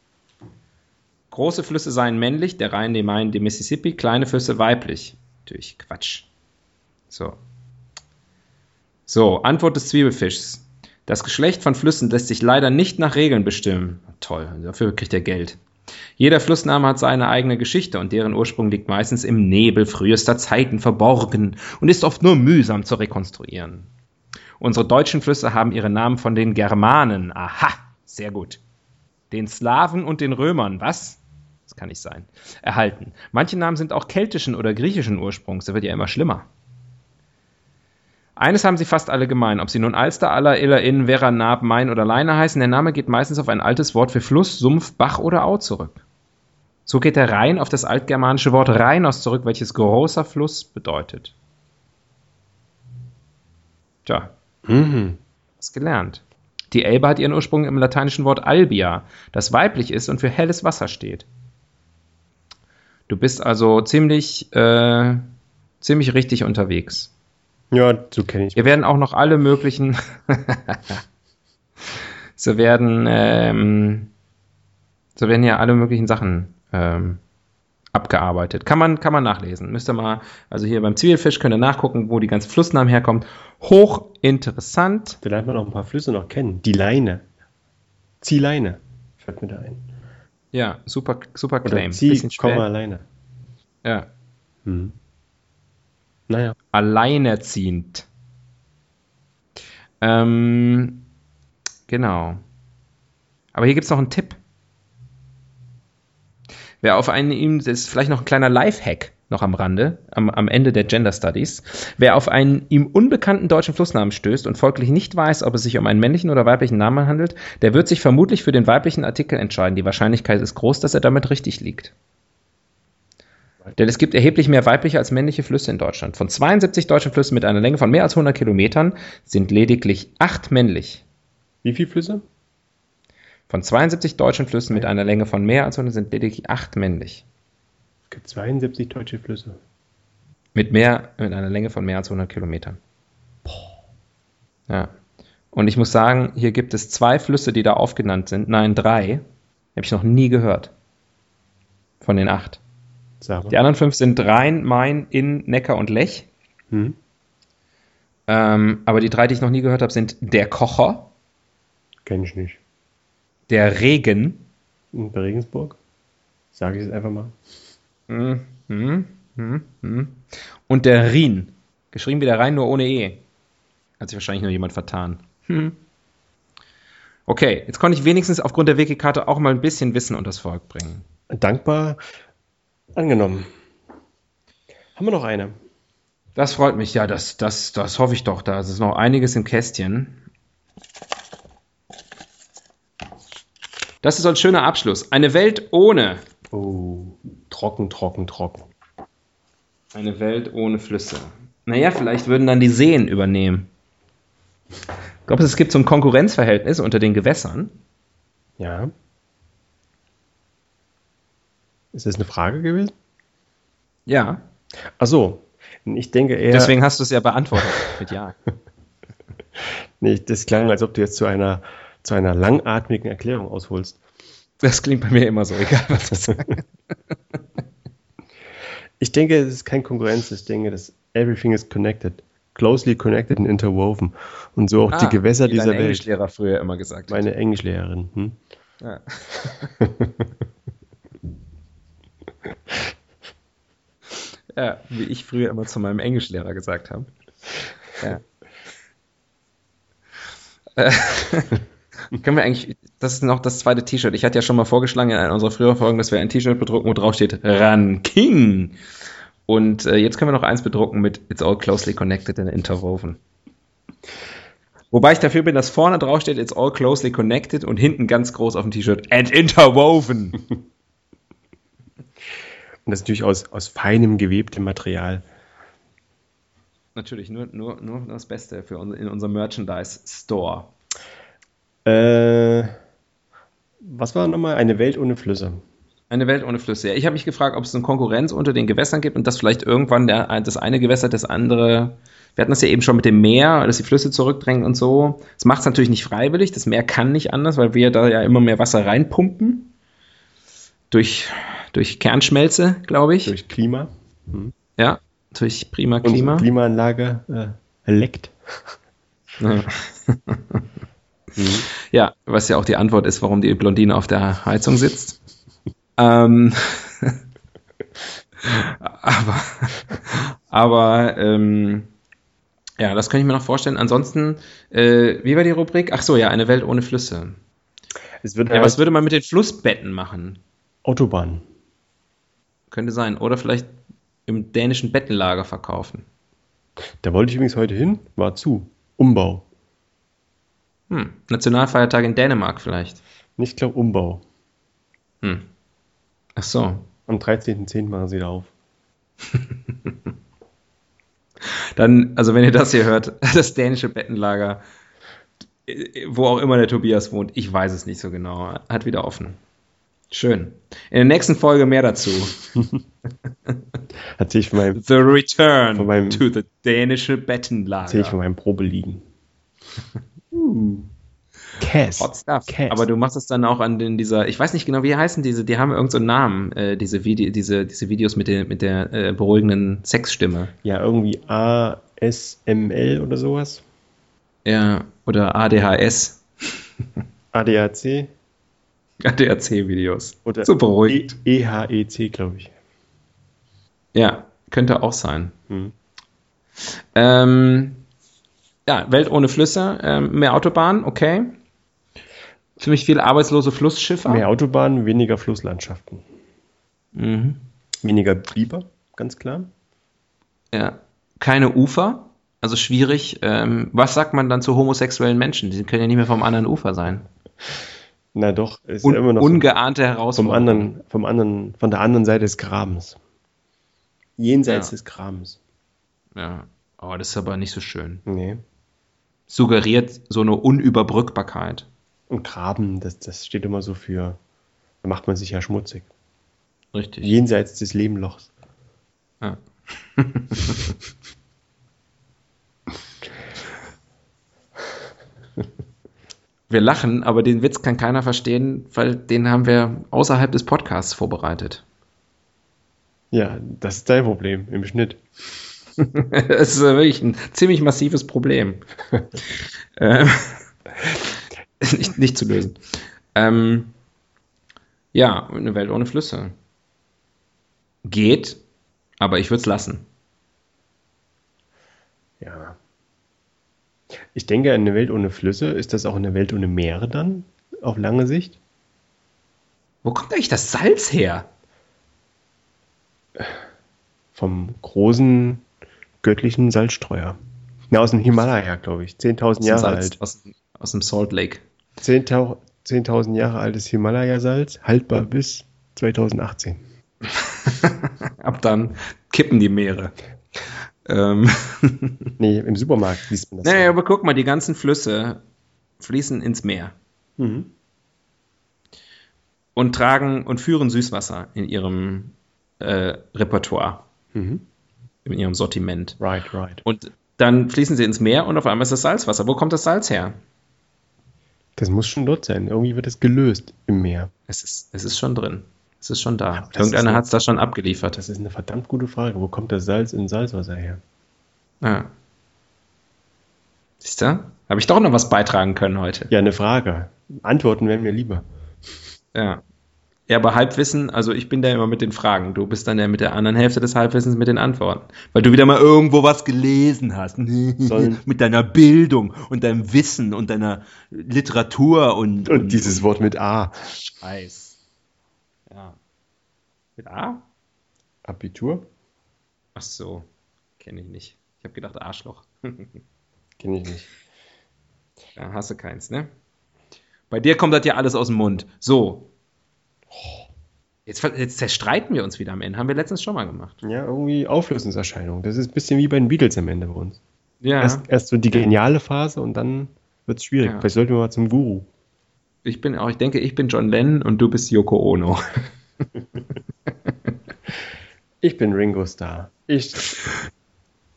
[SPEAKER 1] Große Flüsse seien männlich, der Rhein, der Main, der Mississippi, kleine Flüsse weiblich. Natürlich Quatsch. So. So, Antwort des Zwiebelfischs. Das Geschlecht von Flüssen lässt sich leider nicht nach Regeln bestimmen. Toll, dafür kriegt er Geld. Jeder Flussname hat seine eigene Geschichte und deren Ursprung liegt meistens im Nebel frühester Zeiten verborgen und ist oft nur mühsam zu rekonstruieren. Unsere deutschen Flüsse haben ihre Namen von den Germanen. Aha, sehr gut. Den Slawen und den Römern, was? Kann nicht sein. Erhalten. Manche Namen sind auch keltischen oder griechischen Ursprungs, da wird ja immer schlimmer. Eines haben sie fast alle gemein, ob sie nun Alster, Aller, Iller, Inn, Werra, Naab, Main oder Leine heißen, der Name geht meistens auf ein altes Wort für Fluss, Sumpf, Bach oder Au zurück. So geht der Rhein auf das altgermanische Wort Rheinos zurück, welches großer Fluss bedeutet. Tja,
[SPEAKER 2] Mhm.
[SPEAKER 1] was gelernt. Die Elbe hat ihren Ursprung im lateinischen Wort albia, das weiblich ist und für helles Wasser steht. Du bist also ziemlich, äh, ziemlich richtig unterwegs.
[SPEAKER 2] Ja, so kenne ich.
[SPEAKER 1] Hier werden auch noch alle möglichen. so werden, ähm, so werden ja alle möglichen Sachen ähm, abgearbeitet. Kann man, kann man nachlesen. Müsst ihr mal, also hier beim Zwiebelfisch könnt ihr nachgucken, wo die ganzen Flussnamen herkommen. Hochinteressant.
[SPEAKER 2] Da lernt man auch ein paar Flüsse noch kennen. Die Leine. Ziehleine. Fällt mir da ein.
[SPEAKER 1] Ja, super, super
[SPEAKER 2] Oder
[SPEAKER 1] Claim.
[SPEAKER 2] Zieh,
[SPEAKER 1] Bisschen spät.
[SPEAKER 2] Komma, Leine.
[SPEAKER 1] Ja.
[SPEAKER 2] Mhm. Naja.
[SPEAKER 1] Alleinerziehend. Ähm, genau. Aber hier gibt es noch einen Tipp. Wer auf einen ihm, das ist vielleicht noch ein kleiner Lifehack noch am Rande, am, am Ende der Gender Studies. Wer auf einen ihm unbekannten deutschen Flussnamen stößt und folglich nicht weiß, ob es sich um einen männlichen oder weiblichen Namen handelt, der wird sich vermutlich für den weiblichen Artikel entscheiden. Die Wahrscheinlichkeit ist groß, dass er damit richtig liegt. Denn es gibt erheblich mehr weibliche als männliche Flüsse in Deutschland. Von 72 deutschen Flüssen mit einer Länge von mehr als 100 Kilometern sind lediglich acht männlich.
[SPEAKER 2] Wie viele Flüsse?
[SPEAKER 1] Von 72 deutschen Flüssen mit einer Länge von mehr als 100 sind lediglich acht männlich.
[SPEAKER 2] Es gibt 72 deutsche Flüsse.
[SPEAKER 1] Mit mehr, mit einer Länge von mehr als 100 Kilometern. Ja. Und ich muss sagen, hier gibt es zwei Flüsse, die da aufgenannt sind. Nein, drei. Habe ich noch nie gehört. Von den acht.
[SPEAKER 2] Sag mal.
[SPEAKER 1] Die anderen fünf sind Rhein, Main, Inn, Neckar und Lech.
[SPEAKER 2] Hm?
[SPEAKER 1] Ähm, aber die drei, die ich noch nie gehört habe, sind der Kocher,
[SPEAKER 2] Kenn ich nicht.
[SPEAKER 1] der Regen,
[SPEAKER 2] Und bei Regensburg? Sage ich es einfach mal.
[SPEAKER 1] Hm, hm, hm, hm, und der Rhin. Geschrieben wie der Rhein, nur ohne E. Hat sich wahrscheinlich nur jemand vertan. Hm. Okay, jetzt konnte ich wenigstens aufgrund der Wikikarte auch mal ein bisschen Wissen unters Volk bringen.
[SPEAKER 2] Dankbar angenommen. Haben wir noch eine?
[SPEAKER 1] Das freut mich, ja, das, das, das hoffe ich doch. Da ist noch einiges im Kästchen. Das ist so ein schöner Abschluss. Eine Welt ohne.
[SPEAKER 2] Oh, trocken, trocken, trocken.
[SPEAKER 1] Eine Welt ohne Flüsse. Naja, vielleicht würden dann die Seen übernehmen. Ich glaube, es gibt so ein Konkurrenzverhältnis unter den Gewässern.
[SPEAKER 2] Ja. Ist das eine Frage gewesen?
[SPEAKER 1] Ja.
[SPEAKER 2] Ach so. Ich denke eher.
[SPEAKER 1] Deswegen hast du es ja beantwortet mit Ja.
[SPEAKER 2] Nee, das klang, als ob du jetzt zu einer, zu einer langatmigen Erklärung ausholst.
[SPEAKER 1] Das klingt bei mir immer so, egal was du sagst.
[SPEAKER 2] Ich denke, es ist kein Konkurrenz. Ich denke, dass everything is connected. Closely connected and interwoven. Und so auch die Gewässer
[SPEAKER 1] Ah,
[SPEAKER 2] dieser Welt.
[SPEAKER 1] Englischlehrer früher immer gesagt hat.
[SPEAKER 2] Meine Englischlehrerin. Hm?
[SPEAKER 1] Ja. ja, wie ich früher immer zu meinem Englischlehrer gesagt habe. Ja. Äh, können wir eigentlich, das ist noch das zweite T-Shirt. Ich hatte ja schon mal vorgeschlagen in einer unserer früheren Folgen, dass wir ein T-Shirt bedrucken, wo drauf steht Ran King. Und äh, jetzt können wir noch eins bedrucken mit It's all closely connected and interwoven. Wobei ich dafür bin, dass vorne drauf steht It's all closely connected und hinten ganz groß auf dem T-Shirt and interwoven.
[SPEAKER 2] Und das natürlich aus, aus feinem, gewebtem Material.
[SPEAKER 1] Natürlich, nur, nur, nur das Beste für uns, in unserem Merchandise-Store.
[SPEAKER 2] Äh, was war nochmal? Eine Welt ohne Flüsse.
[SPEAKER 1] Eine Welt ohne Flüsse. Ja, ich habe mich gefragt, ob es eine Konkurrenz unter den Gewässern gibt und dass vielleicht irgendwann der, das eine Gewässer das andere. Wir hatten das ja eben schon mit dem Meer, dass die Flüsse zurückdrängen und so. Das macht es natürlich nicht freiwillig. Das Meer kann nicht anders, weil wir da ja immer mehr Wasser reinpumpen. Durch, durch Kernschmelze, glaube ich.
[SPEAKER 2] Durch Klima.
[SPEAKER 1] ja, durch prima
[SPEAKER 2] Unsere
[SPEAKER 1] Klima.
[SPEAKER 2] Klimaanlage äh, leckt.
[SPEAKER 1] Ja. ja, was ja auch die Antwort ist, warum die Blondine auf der Heizung sitzt. ähm, aber aber ähm, ja, das könnte ich mir noch vorstellen. Ansonsten, äh, wie war die Rubrik? Ach so, ja, eine Welt ohne Flüsse. Ja,
[SPEAKER 2] halt
[SPEAKER 1] was würde man mit den Flussbetten machen?
[SPEAKER 2] Da wollte ich übrigens heute hin, war zu. Umbau.
[SPEAKER 1] Hm. Nationalfeiertag in Dänemark vielleicht.
[SPEAKER 2] Ich glaube Umbau.
[SPEAKER 1] Hm. Ach so.
[SPEAKER 2] Am 13.10. machen sie da auf.
[SPEAKER 1] Dann, also wenn ihr das hier hört, das dänische Bettenlager, wo auch immer der Tobias wohnt, ich weiß es nicht so genau, hat wieder offen. Schön. In der nächsten Folge mehr dazu.
[SPEAKER 2] Erzähl ich von meinem,
[SPEAKER 1] The Return
[SPEAKER 2] Von meinem-
[SPEAKER 1] to the dänische
[SPEAKER 2] erzähl ich von
[SPEAKER 1] Bettenlager.
[SPEAKER 2] meinem Probeliegen. Cass.
[SPEAKER 1] Hot stuff.
[SPEAKER 2] Cass.
[SPEAKER 1] Aber du machst es dann auch an den, dieser, ich weiß nicht genau, wie heißen diese, die haben irgendeinen so einen Namen, äh, diese, Vide diese, diese Videos mit der, mit der äh, beruhigenden Sexstimme.
[SPEAKER 2] Ja, irgendwie ASML oder sowas.
[SPEAKER 1] Ja, oder ADHS,
[SPEAKER 2] ADAC
[SPEAKER 1] ADAC-Videos.
[SPEAKER 2] oder
[SPEAKER 1] So beruhigt.
[SPEAKER 2] E EHEC, glaube ich.
[SPEAKER 1] Ja, könnte auch sein.
[SPEAKER 2] Hm.
[SPEAKER 1] Ähm, ja, Welt ohne Flüsse, ähm, mehr Autobahnen, okay. Ziemlich viele arbeitslose Flussschiffe.
[SPEAKER 2] Mehr Autobahnen, weniger Flusslandschaften.
[SPEAKER 1] Mhm.
[SPEAKER 2] Weniger Biber, ganz klar.
[SPEAKER 1] Ja. Keine Ufer, also schwierig. Ähm, was sagt man dann zu homosexuellen Menschen? Die können ja nicht mehr vom anderen Ufer sein.
[SPEAKER 2] Na doch, ist
[SPEAKER 1] Un
[SPEAKER 2] ja immer noch so
[SPEAKER 1] ungeahnte
[SPEAKER 2] vom
[SPEAKER 1] Herausforderung.
[SPEAKER 2] anderen, vom anderen, von der anderen Seite des Grabens. Jenseits
[SPEAKER 1] Ja.
[SPEAKER 2] des Grabens.
[SPEAKER 1] Ja, aber das ist aber nicht so schön.
[SPEAKER 2] Nee.
[SPEAKER 1] Suggeriert so eine Unüberbrückbarkeit.
[SPEAKER 2] Und Graben, das, das steht immer so für, da macht man sich ja schmutzig.
[SPEAKER 1] Richtig.
[SPEAKER 2] Jenseits des Lebenlochs.
[SPEAKER 1] Ja. Wir lachen, aber den Witz kann keiner verstehen, weil den haben wir außerhalb des Podcasts vorbereitet.
[SPEAKER 2] Ja, das ist dein Problem im Schnitt.
[SPEAKER 1] Es ist wirklich ein ziemlich massives Problem. ähm, nicht, nicht zu lösen. Ähm, ja, eine Welt ohne Flüsse. Geht, aber ich würde es lassen.
[SPEAKER 2] Ja. Ich denke, eine Welt ohne Flüsse, ist das auch eine Welt ohne Meere dann? Auf lange Sicht?
[SPEAKER 1] Wo kommt eigentlich das Salz her?
[SPEAKER 2] Vom großen göttlichen Salzstreuer. Ja, aus dem Himalaya, glaube ich. 10.000
[SPEAKER 1] Aus dem
[SPEAKER 2] Jahre
[SPEAKER 1] Salz,
[SPEAKER 2] alt.
[SPEAKER 1] Aus, aus dem Salt Lake.
[SPEAKER 2] 10.000 10.000 Jahre altes Himalaya-Salz, haltbar bis 2018.
[SPEAKER 1] Ab dann kippen die Meere. Ähm,
[SPEAKER 2] Nee, im Supermarkt liest man das.
[SPEAKER 1] naja, aber guck mal, die ganzen Flüsse fließen ins Meer
[SPEAKER 2] Mhm.
[SPEAKER 1] und tragen und führen Süßwasser in ihrem äh, Repertoire,
[SPEAKER 2] Mhm.
[SPEAKER 1] In ihrem Sortiment.
[SPEAKER 2] Right, right.
[SPEAKER 1] Und dann fließen sie ins Meer und auf einmal ist das Salzwasser. Wo kommt das Salz her?
[SPEAKER 2] Das muss schon dort sein. Irgendwie wird es gelöst im Meer.
[SPEAKER 1] Es ist, es ist schon drin. Es ist schon da. Irgendeiner hat es da schon abgeliefert.
[SPEAKER 2] Das ist eine verdammt gute Frage. Wo kommt das Salz in Salzwasser her?
[SPEAKER 1] Ja. Siehst du? Habe ich doch noch was beitragen können heute.
[SPEAKER 2] Ja, eine Frage. Antworten wären mir lieber.
[SPEAKER 1] Ja. Ja, aber Halbwissen, also ich bin da immer mit den Fragen. Du bist dann ja mit der anderen Hälfte des Halbwissens mit den Antworten. Weil du wieder mal irgendwo was gelesen hast.
[SPEAKER 2] Sollen-
[SPEAKER 1] mit deiner Bildung und deinem Wissen und deiner Literatur und.
[SPEAKER 2] Und dieses Wort mit A.
[SPEAKER 1] Scheiß. Ja. Mit A?
[SPEAKER 2] Abitur?
[SPEAKER 1] Ach so. Kenne ich nicht. Ich habe gedacht Arschloch.
[SPEAKER 2] Kenne ich nicht.
[SPEAKER 1] Da hast du keins, ne? Bei dir kommt das ja alles aus dem Mund. So. Jetzt, jetzt zerstreiten wir uns wieder am Ende. Haben wir letztens schon mal gemacht.
[SPEAKER 2] Ja, irgendwie Auflösungserscheinung. Das ist ein bisschen wie bei den Beatles am Ende bei uns.
[SPEAKER 1] Ja.
[SPEAKER 2] Erst, erst so die geniale Phase und dann wird es schwierig.
[SPEAKER 1] Ja.
[SPEAKER 2] Vielleicht sollten wir mal zum Guru.
[SPEAKER 1] Ich bin auch, ich denke, ich bin John Lennon und du bist Yoko Ono.
[SPEAKER 2] Ich bin Ringo Starr. Ich,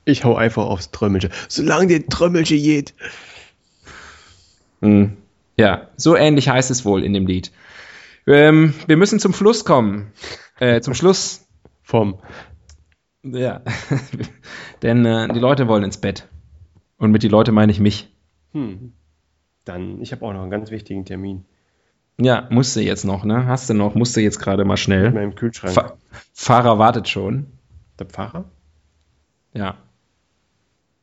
[SPEAKER 2] ich hau einfach aufs Trömmelche. Solange der Trömmelche geht.
[SPEAKER 1] Hm. Ja, so ähnlich heißt es wohl in dem Lied. Ähm, wir müssen zum Fluss kommen. Äh, zum Schluss.
[SPEAKER 2] Vom.
[SPEAKER 1] Ja. Denn äh, die Leute wollen ins Bett. Und mit die Leute meine ich mich.
[SPEAKER 2] Hm. Dann, ich habe auch noch einen ganz wichtigen Termin.
[SPEAKER 1] Ja, musste jetzt noch, ne? Hast du noch, musste jetzt gerade mal schnell.
[SPEAKER 2] meinem Kühlschrank.
[SPEAKER 1] Fa Fahrer wartet schon.
[SPEAKER 2] der Pfarrer?
[SPEAKER 1] Ja.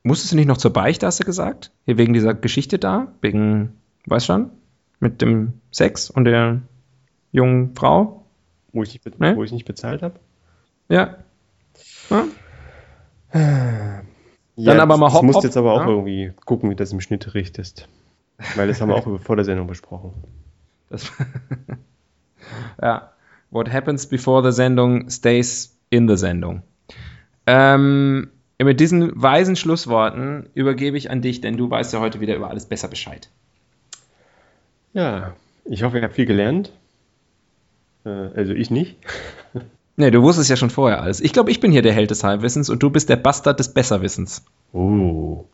[SPEAKER 1] Musstest du nicht noch zur Beichte, hast du gesagt? Hier wegen dieser Geschichte da? Wegen, weißt schon? Mit dem Sex und der jungen Frau?
[SPEAKER 2] Wo ich nicht,
[SPEAKER 1] Ne?
[SPEAKER 2] wo ich nicht bezahlt habe?
[SPEAKER 1] Ja. ja?
[SPEAKER 2] Ja, Dann aber mal hopp, Du musst jetzt aber auch ja? irgendwie gucken, wie das im Schnitt richtest. Weil das haben wir auch vor der Sendung besprochen. Das
[SPEAKER 1] ja. What happens before the Sendung stays in the Sendung. Ähm, mit diesen weisen Schlussworten übergebe ich an dich, denn du weißt ja heute wieder über alles besser Bescheid.
[SPEAKER 2] Ja, ich hoffe, ihr habt viel gelernt. Äh, also ich nicht.
[SPEAKER 1] Nee, du wusstest ja schon vorher alles. Ich glaube, ich bin hier der Held des Halbwissens und du bist der Bastard des Besserwissens.
[SPEAKER 2] Oh.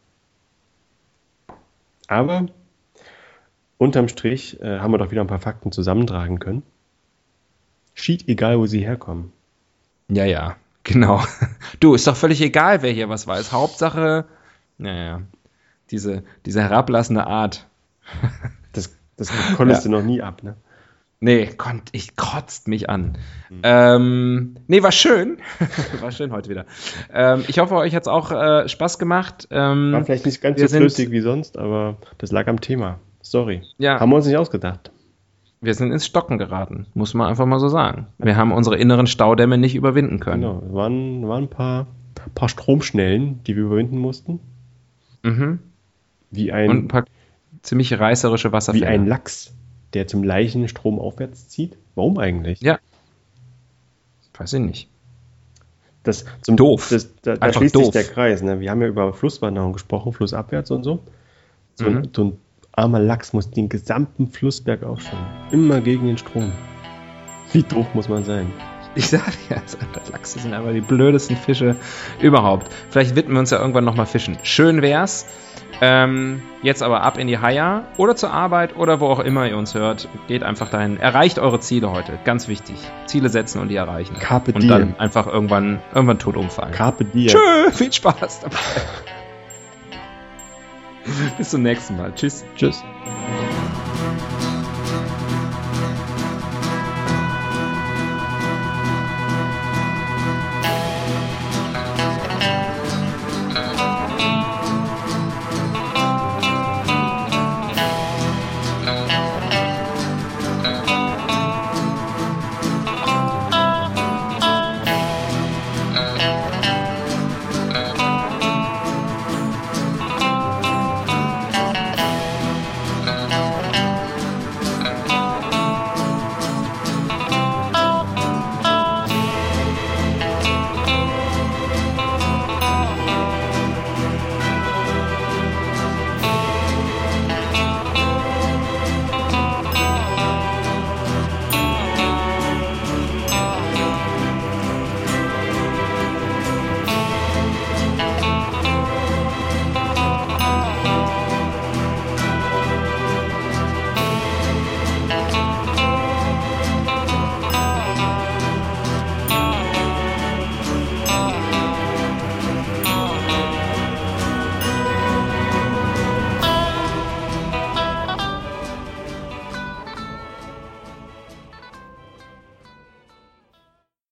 [SPEAKER 2] Aber unterm Strich äh, haben wir doch wieder ein paar Fakten zusammentragen können. Schied egal, wo sie herkommen.
[SPEAKER 1] Ja, ja, genau. Du, ist doch völlig egal, wer hier was weiß. Hauptsache, naja, diese, diese herablassende Art.
[SPEAKER 2] Das, das konntest ja. du noch nie ab, ne?
[SPEAKER 1] Nee, konnt, ich kotzt mich an. Mhm. Ähm, nee, war schön. war schön heute wieder. Ähm, ich hoffe, euch hat es auch äh, Spaß gemacht. Ähm,
[SPEAKER 2] war vielleicht nicht ganz so flüssig wie sonst, aber das lag am Thema. Sorry. Ja. Haben wir uns nicht ausgedacht.
[SPEAKER 1] Wir sind ins Stocken geraten, muss man einfach mal so sagen. Wir haben unsere inneren Staudämme nicht überwinden können. Genau,
[SPEAKER 2] es waren, waren ein paar, paar Stromschnellen, die wir überwinden mussten.
[SPEAKER 1] Mhm.
[SPEAKER 2] Wie ein,
[SPEAKER 1] Und ein paar ziemlich reißerische Wasserfälle.
[SPEAKER 2] Wie ein Lachs der zum gleichen Strom aufwärts zieht? Warum eigentlich?
[SPEAKER 1] Ja. Weiß ich nicht.
[SPEAKER 2] Das, zum, doof. Das, da, da schließt doof. sich der Kreis. Ne? Wir haben ja über Flusswanderung gesprochen, flussabwärts und so. So, mhm. so ein armer Lachs muss den gesamten Flussberg aufschauen. Immer gegen den Strom. Wie doof muss man sein?
[SPEAKER 1] Ich sage ja, Lachse sind aber die blödesten Fische überhaupt. Vielleicht widmen wir uns ja irgendwann nochmal Fischen. Schön wär's, ähm, jetzt aber ab in die Haier oder zur Arbeit oder wo auch immer ihr uns hört. Geht einfach dahin. Erreicht eure Ziele heute. Ganz wichtig. Ziele setzen und die erreichen.
[SPEAKER 2] Carpe
[SPEAKER 1] und dann einfach irgendwann, irgendwann tot umfallen.
[SPEAKER 2] Carpe diem.
[SPEAKER 1] Tschö, viel Spaß dabei. Bis zum nächsten Mal. Tschüss.
[SPEAKER 2] Tschüss.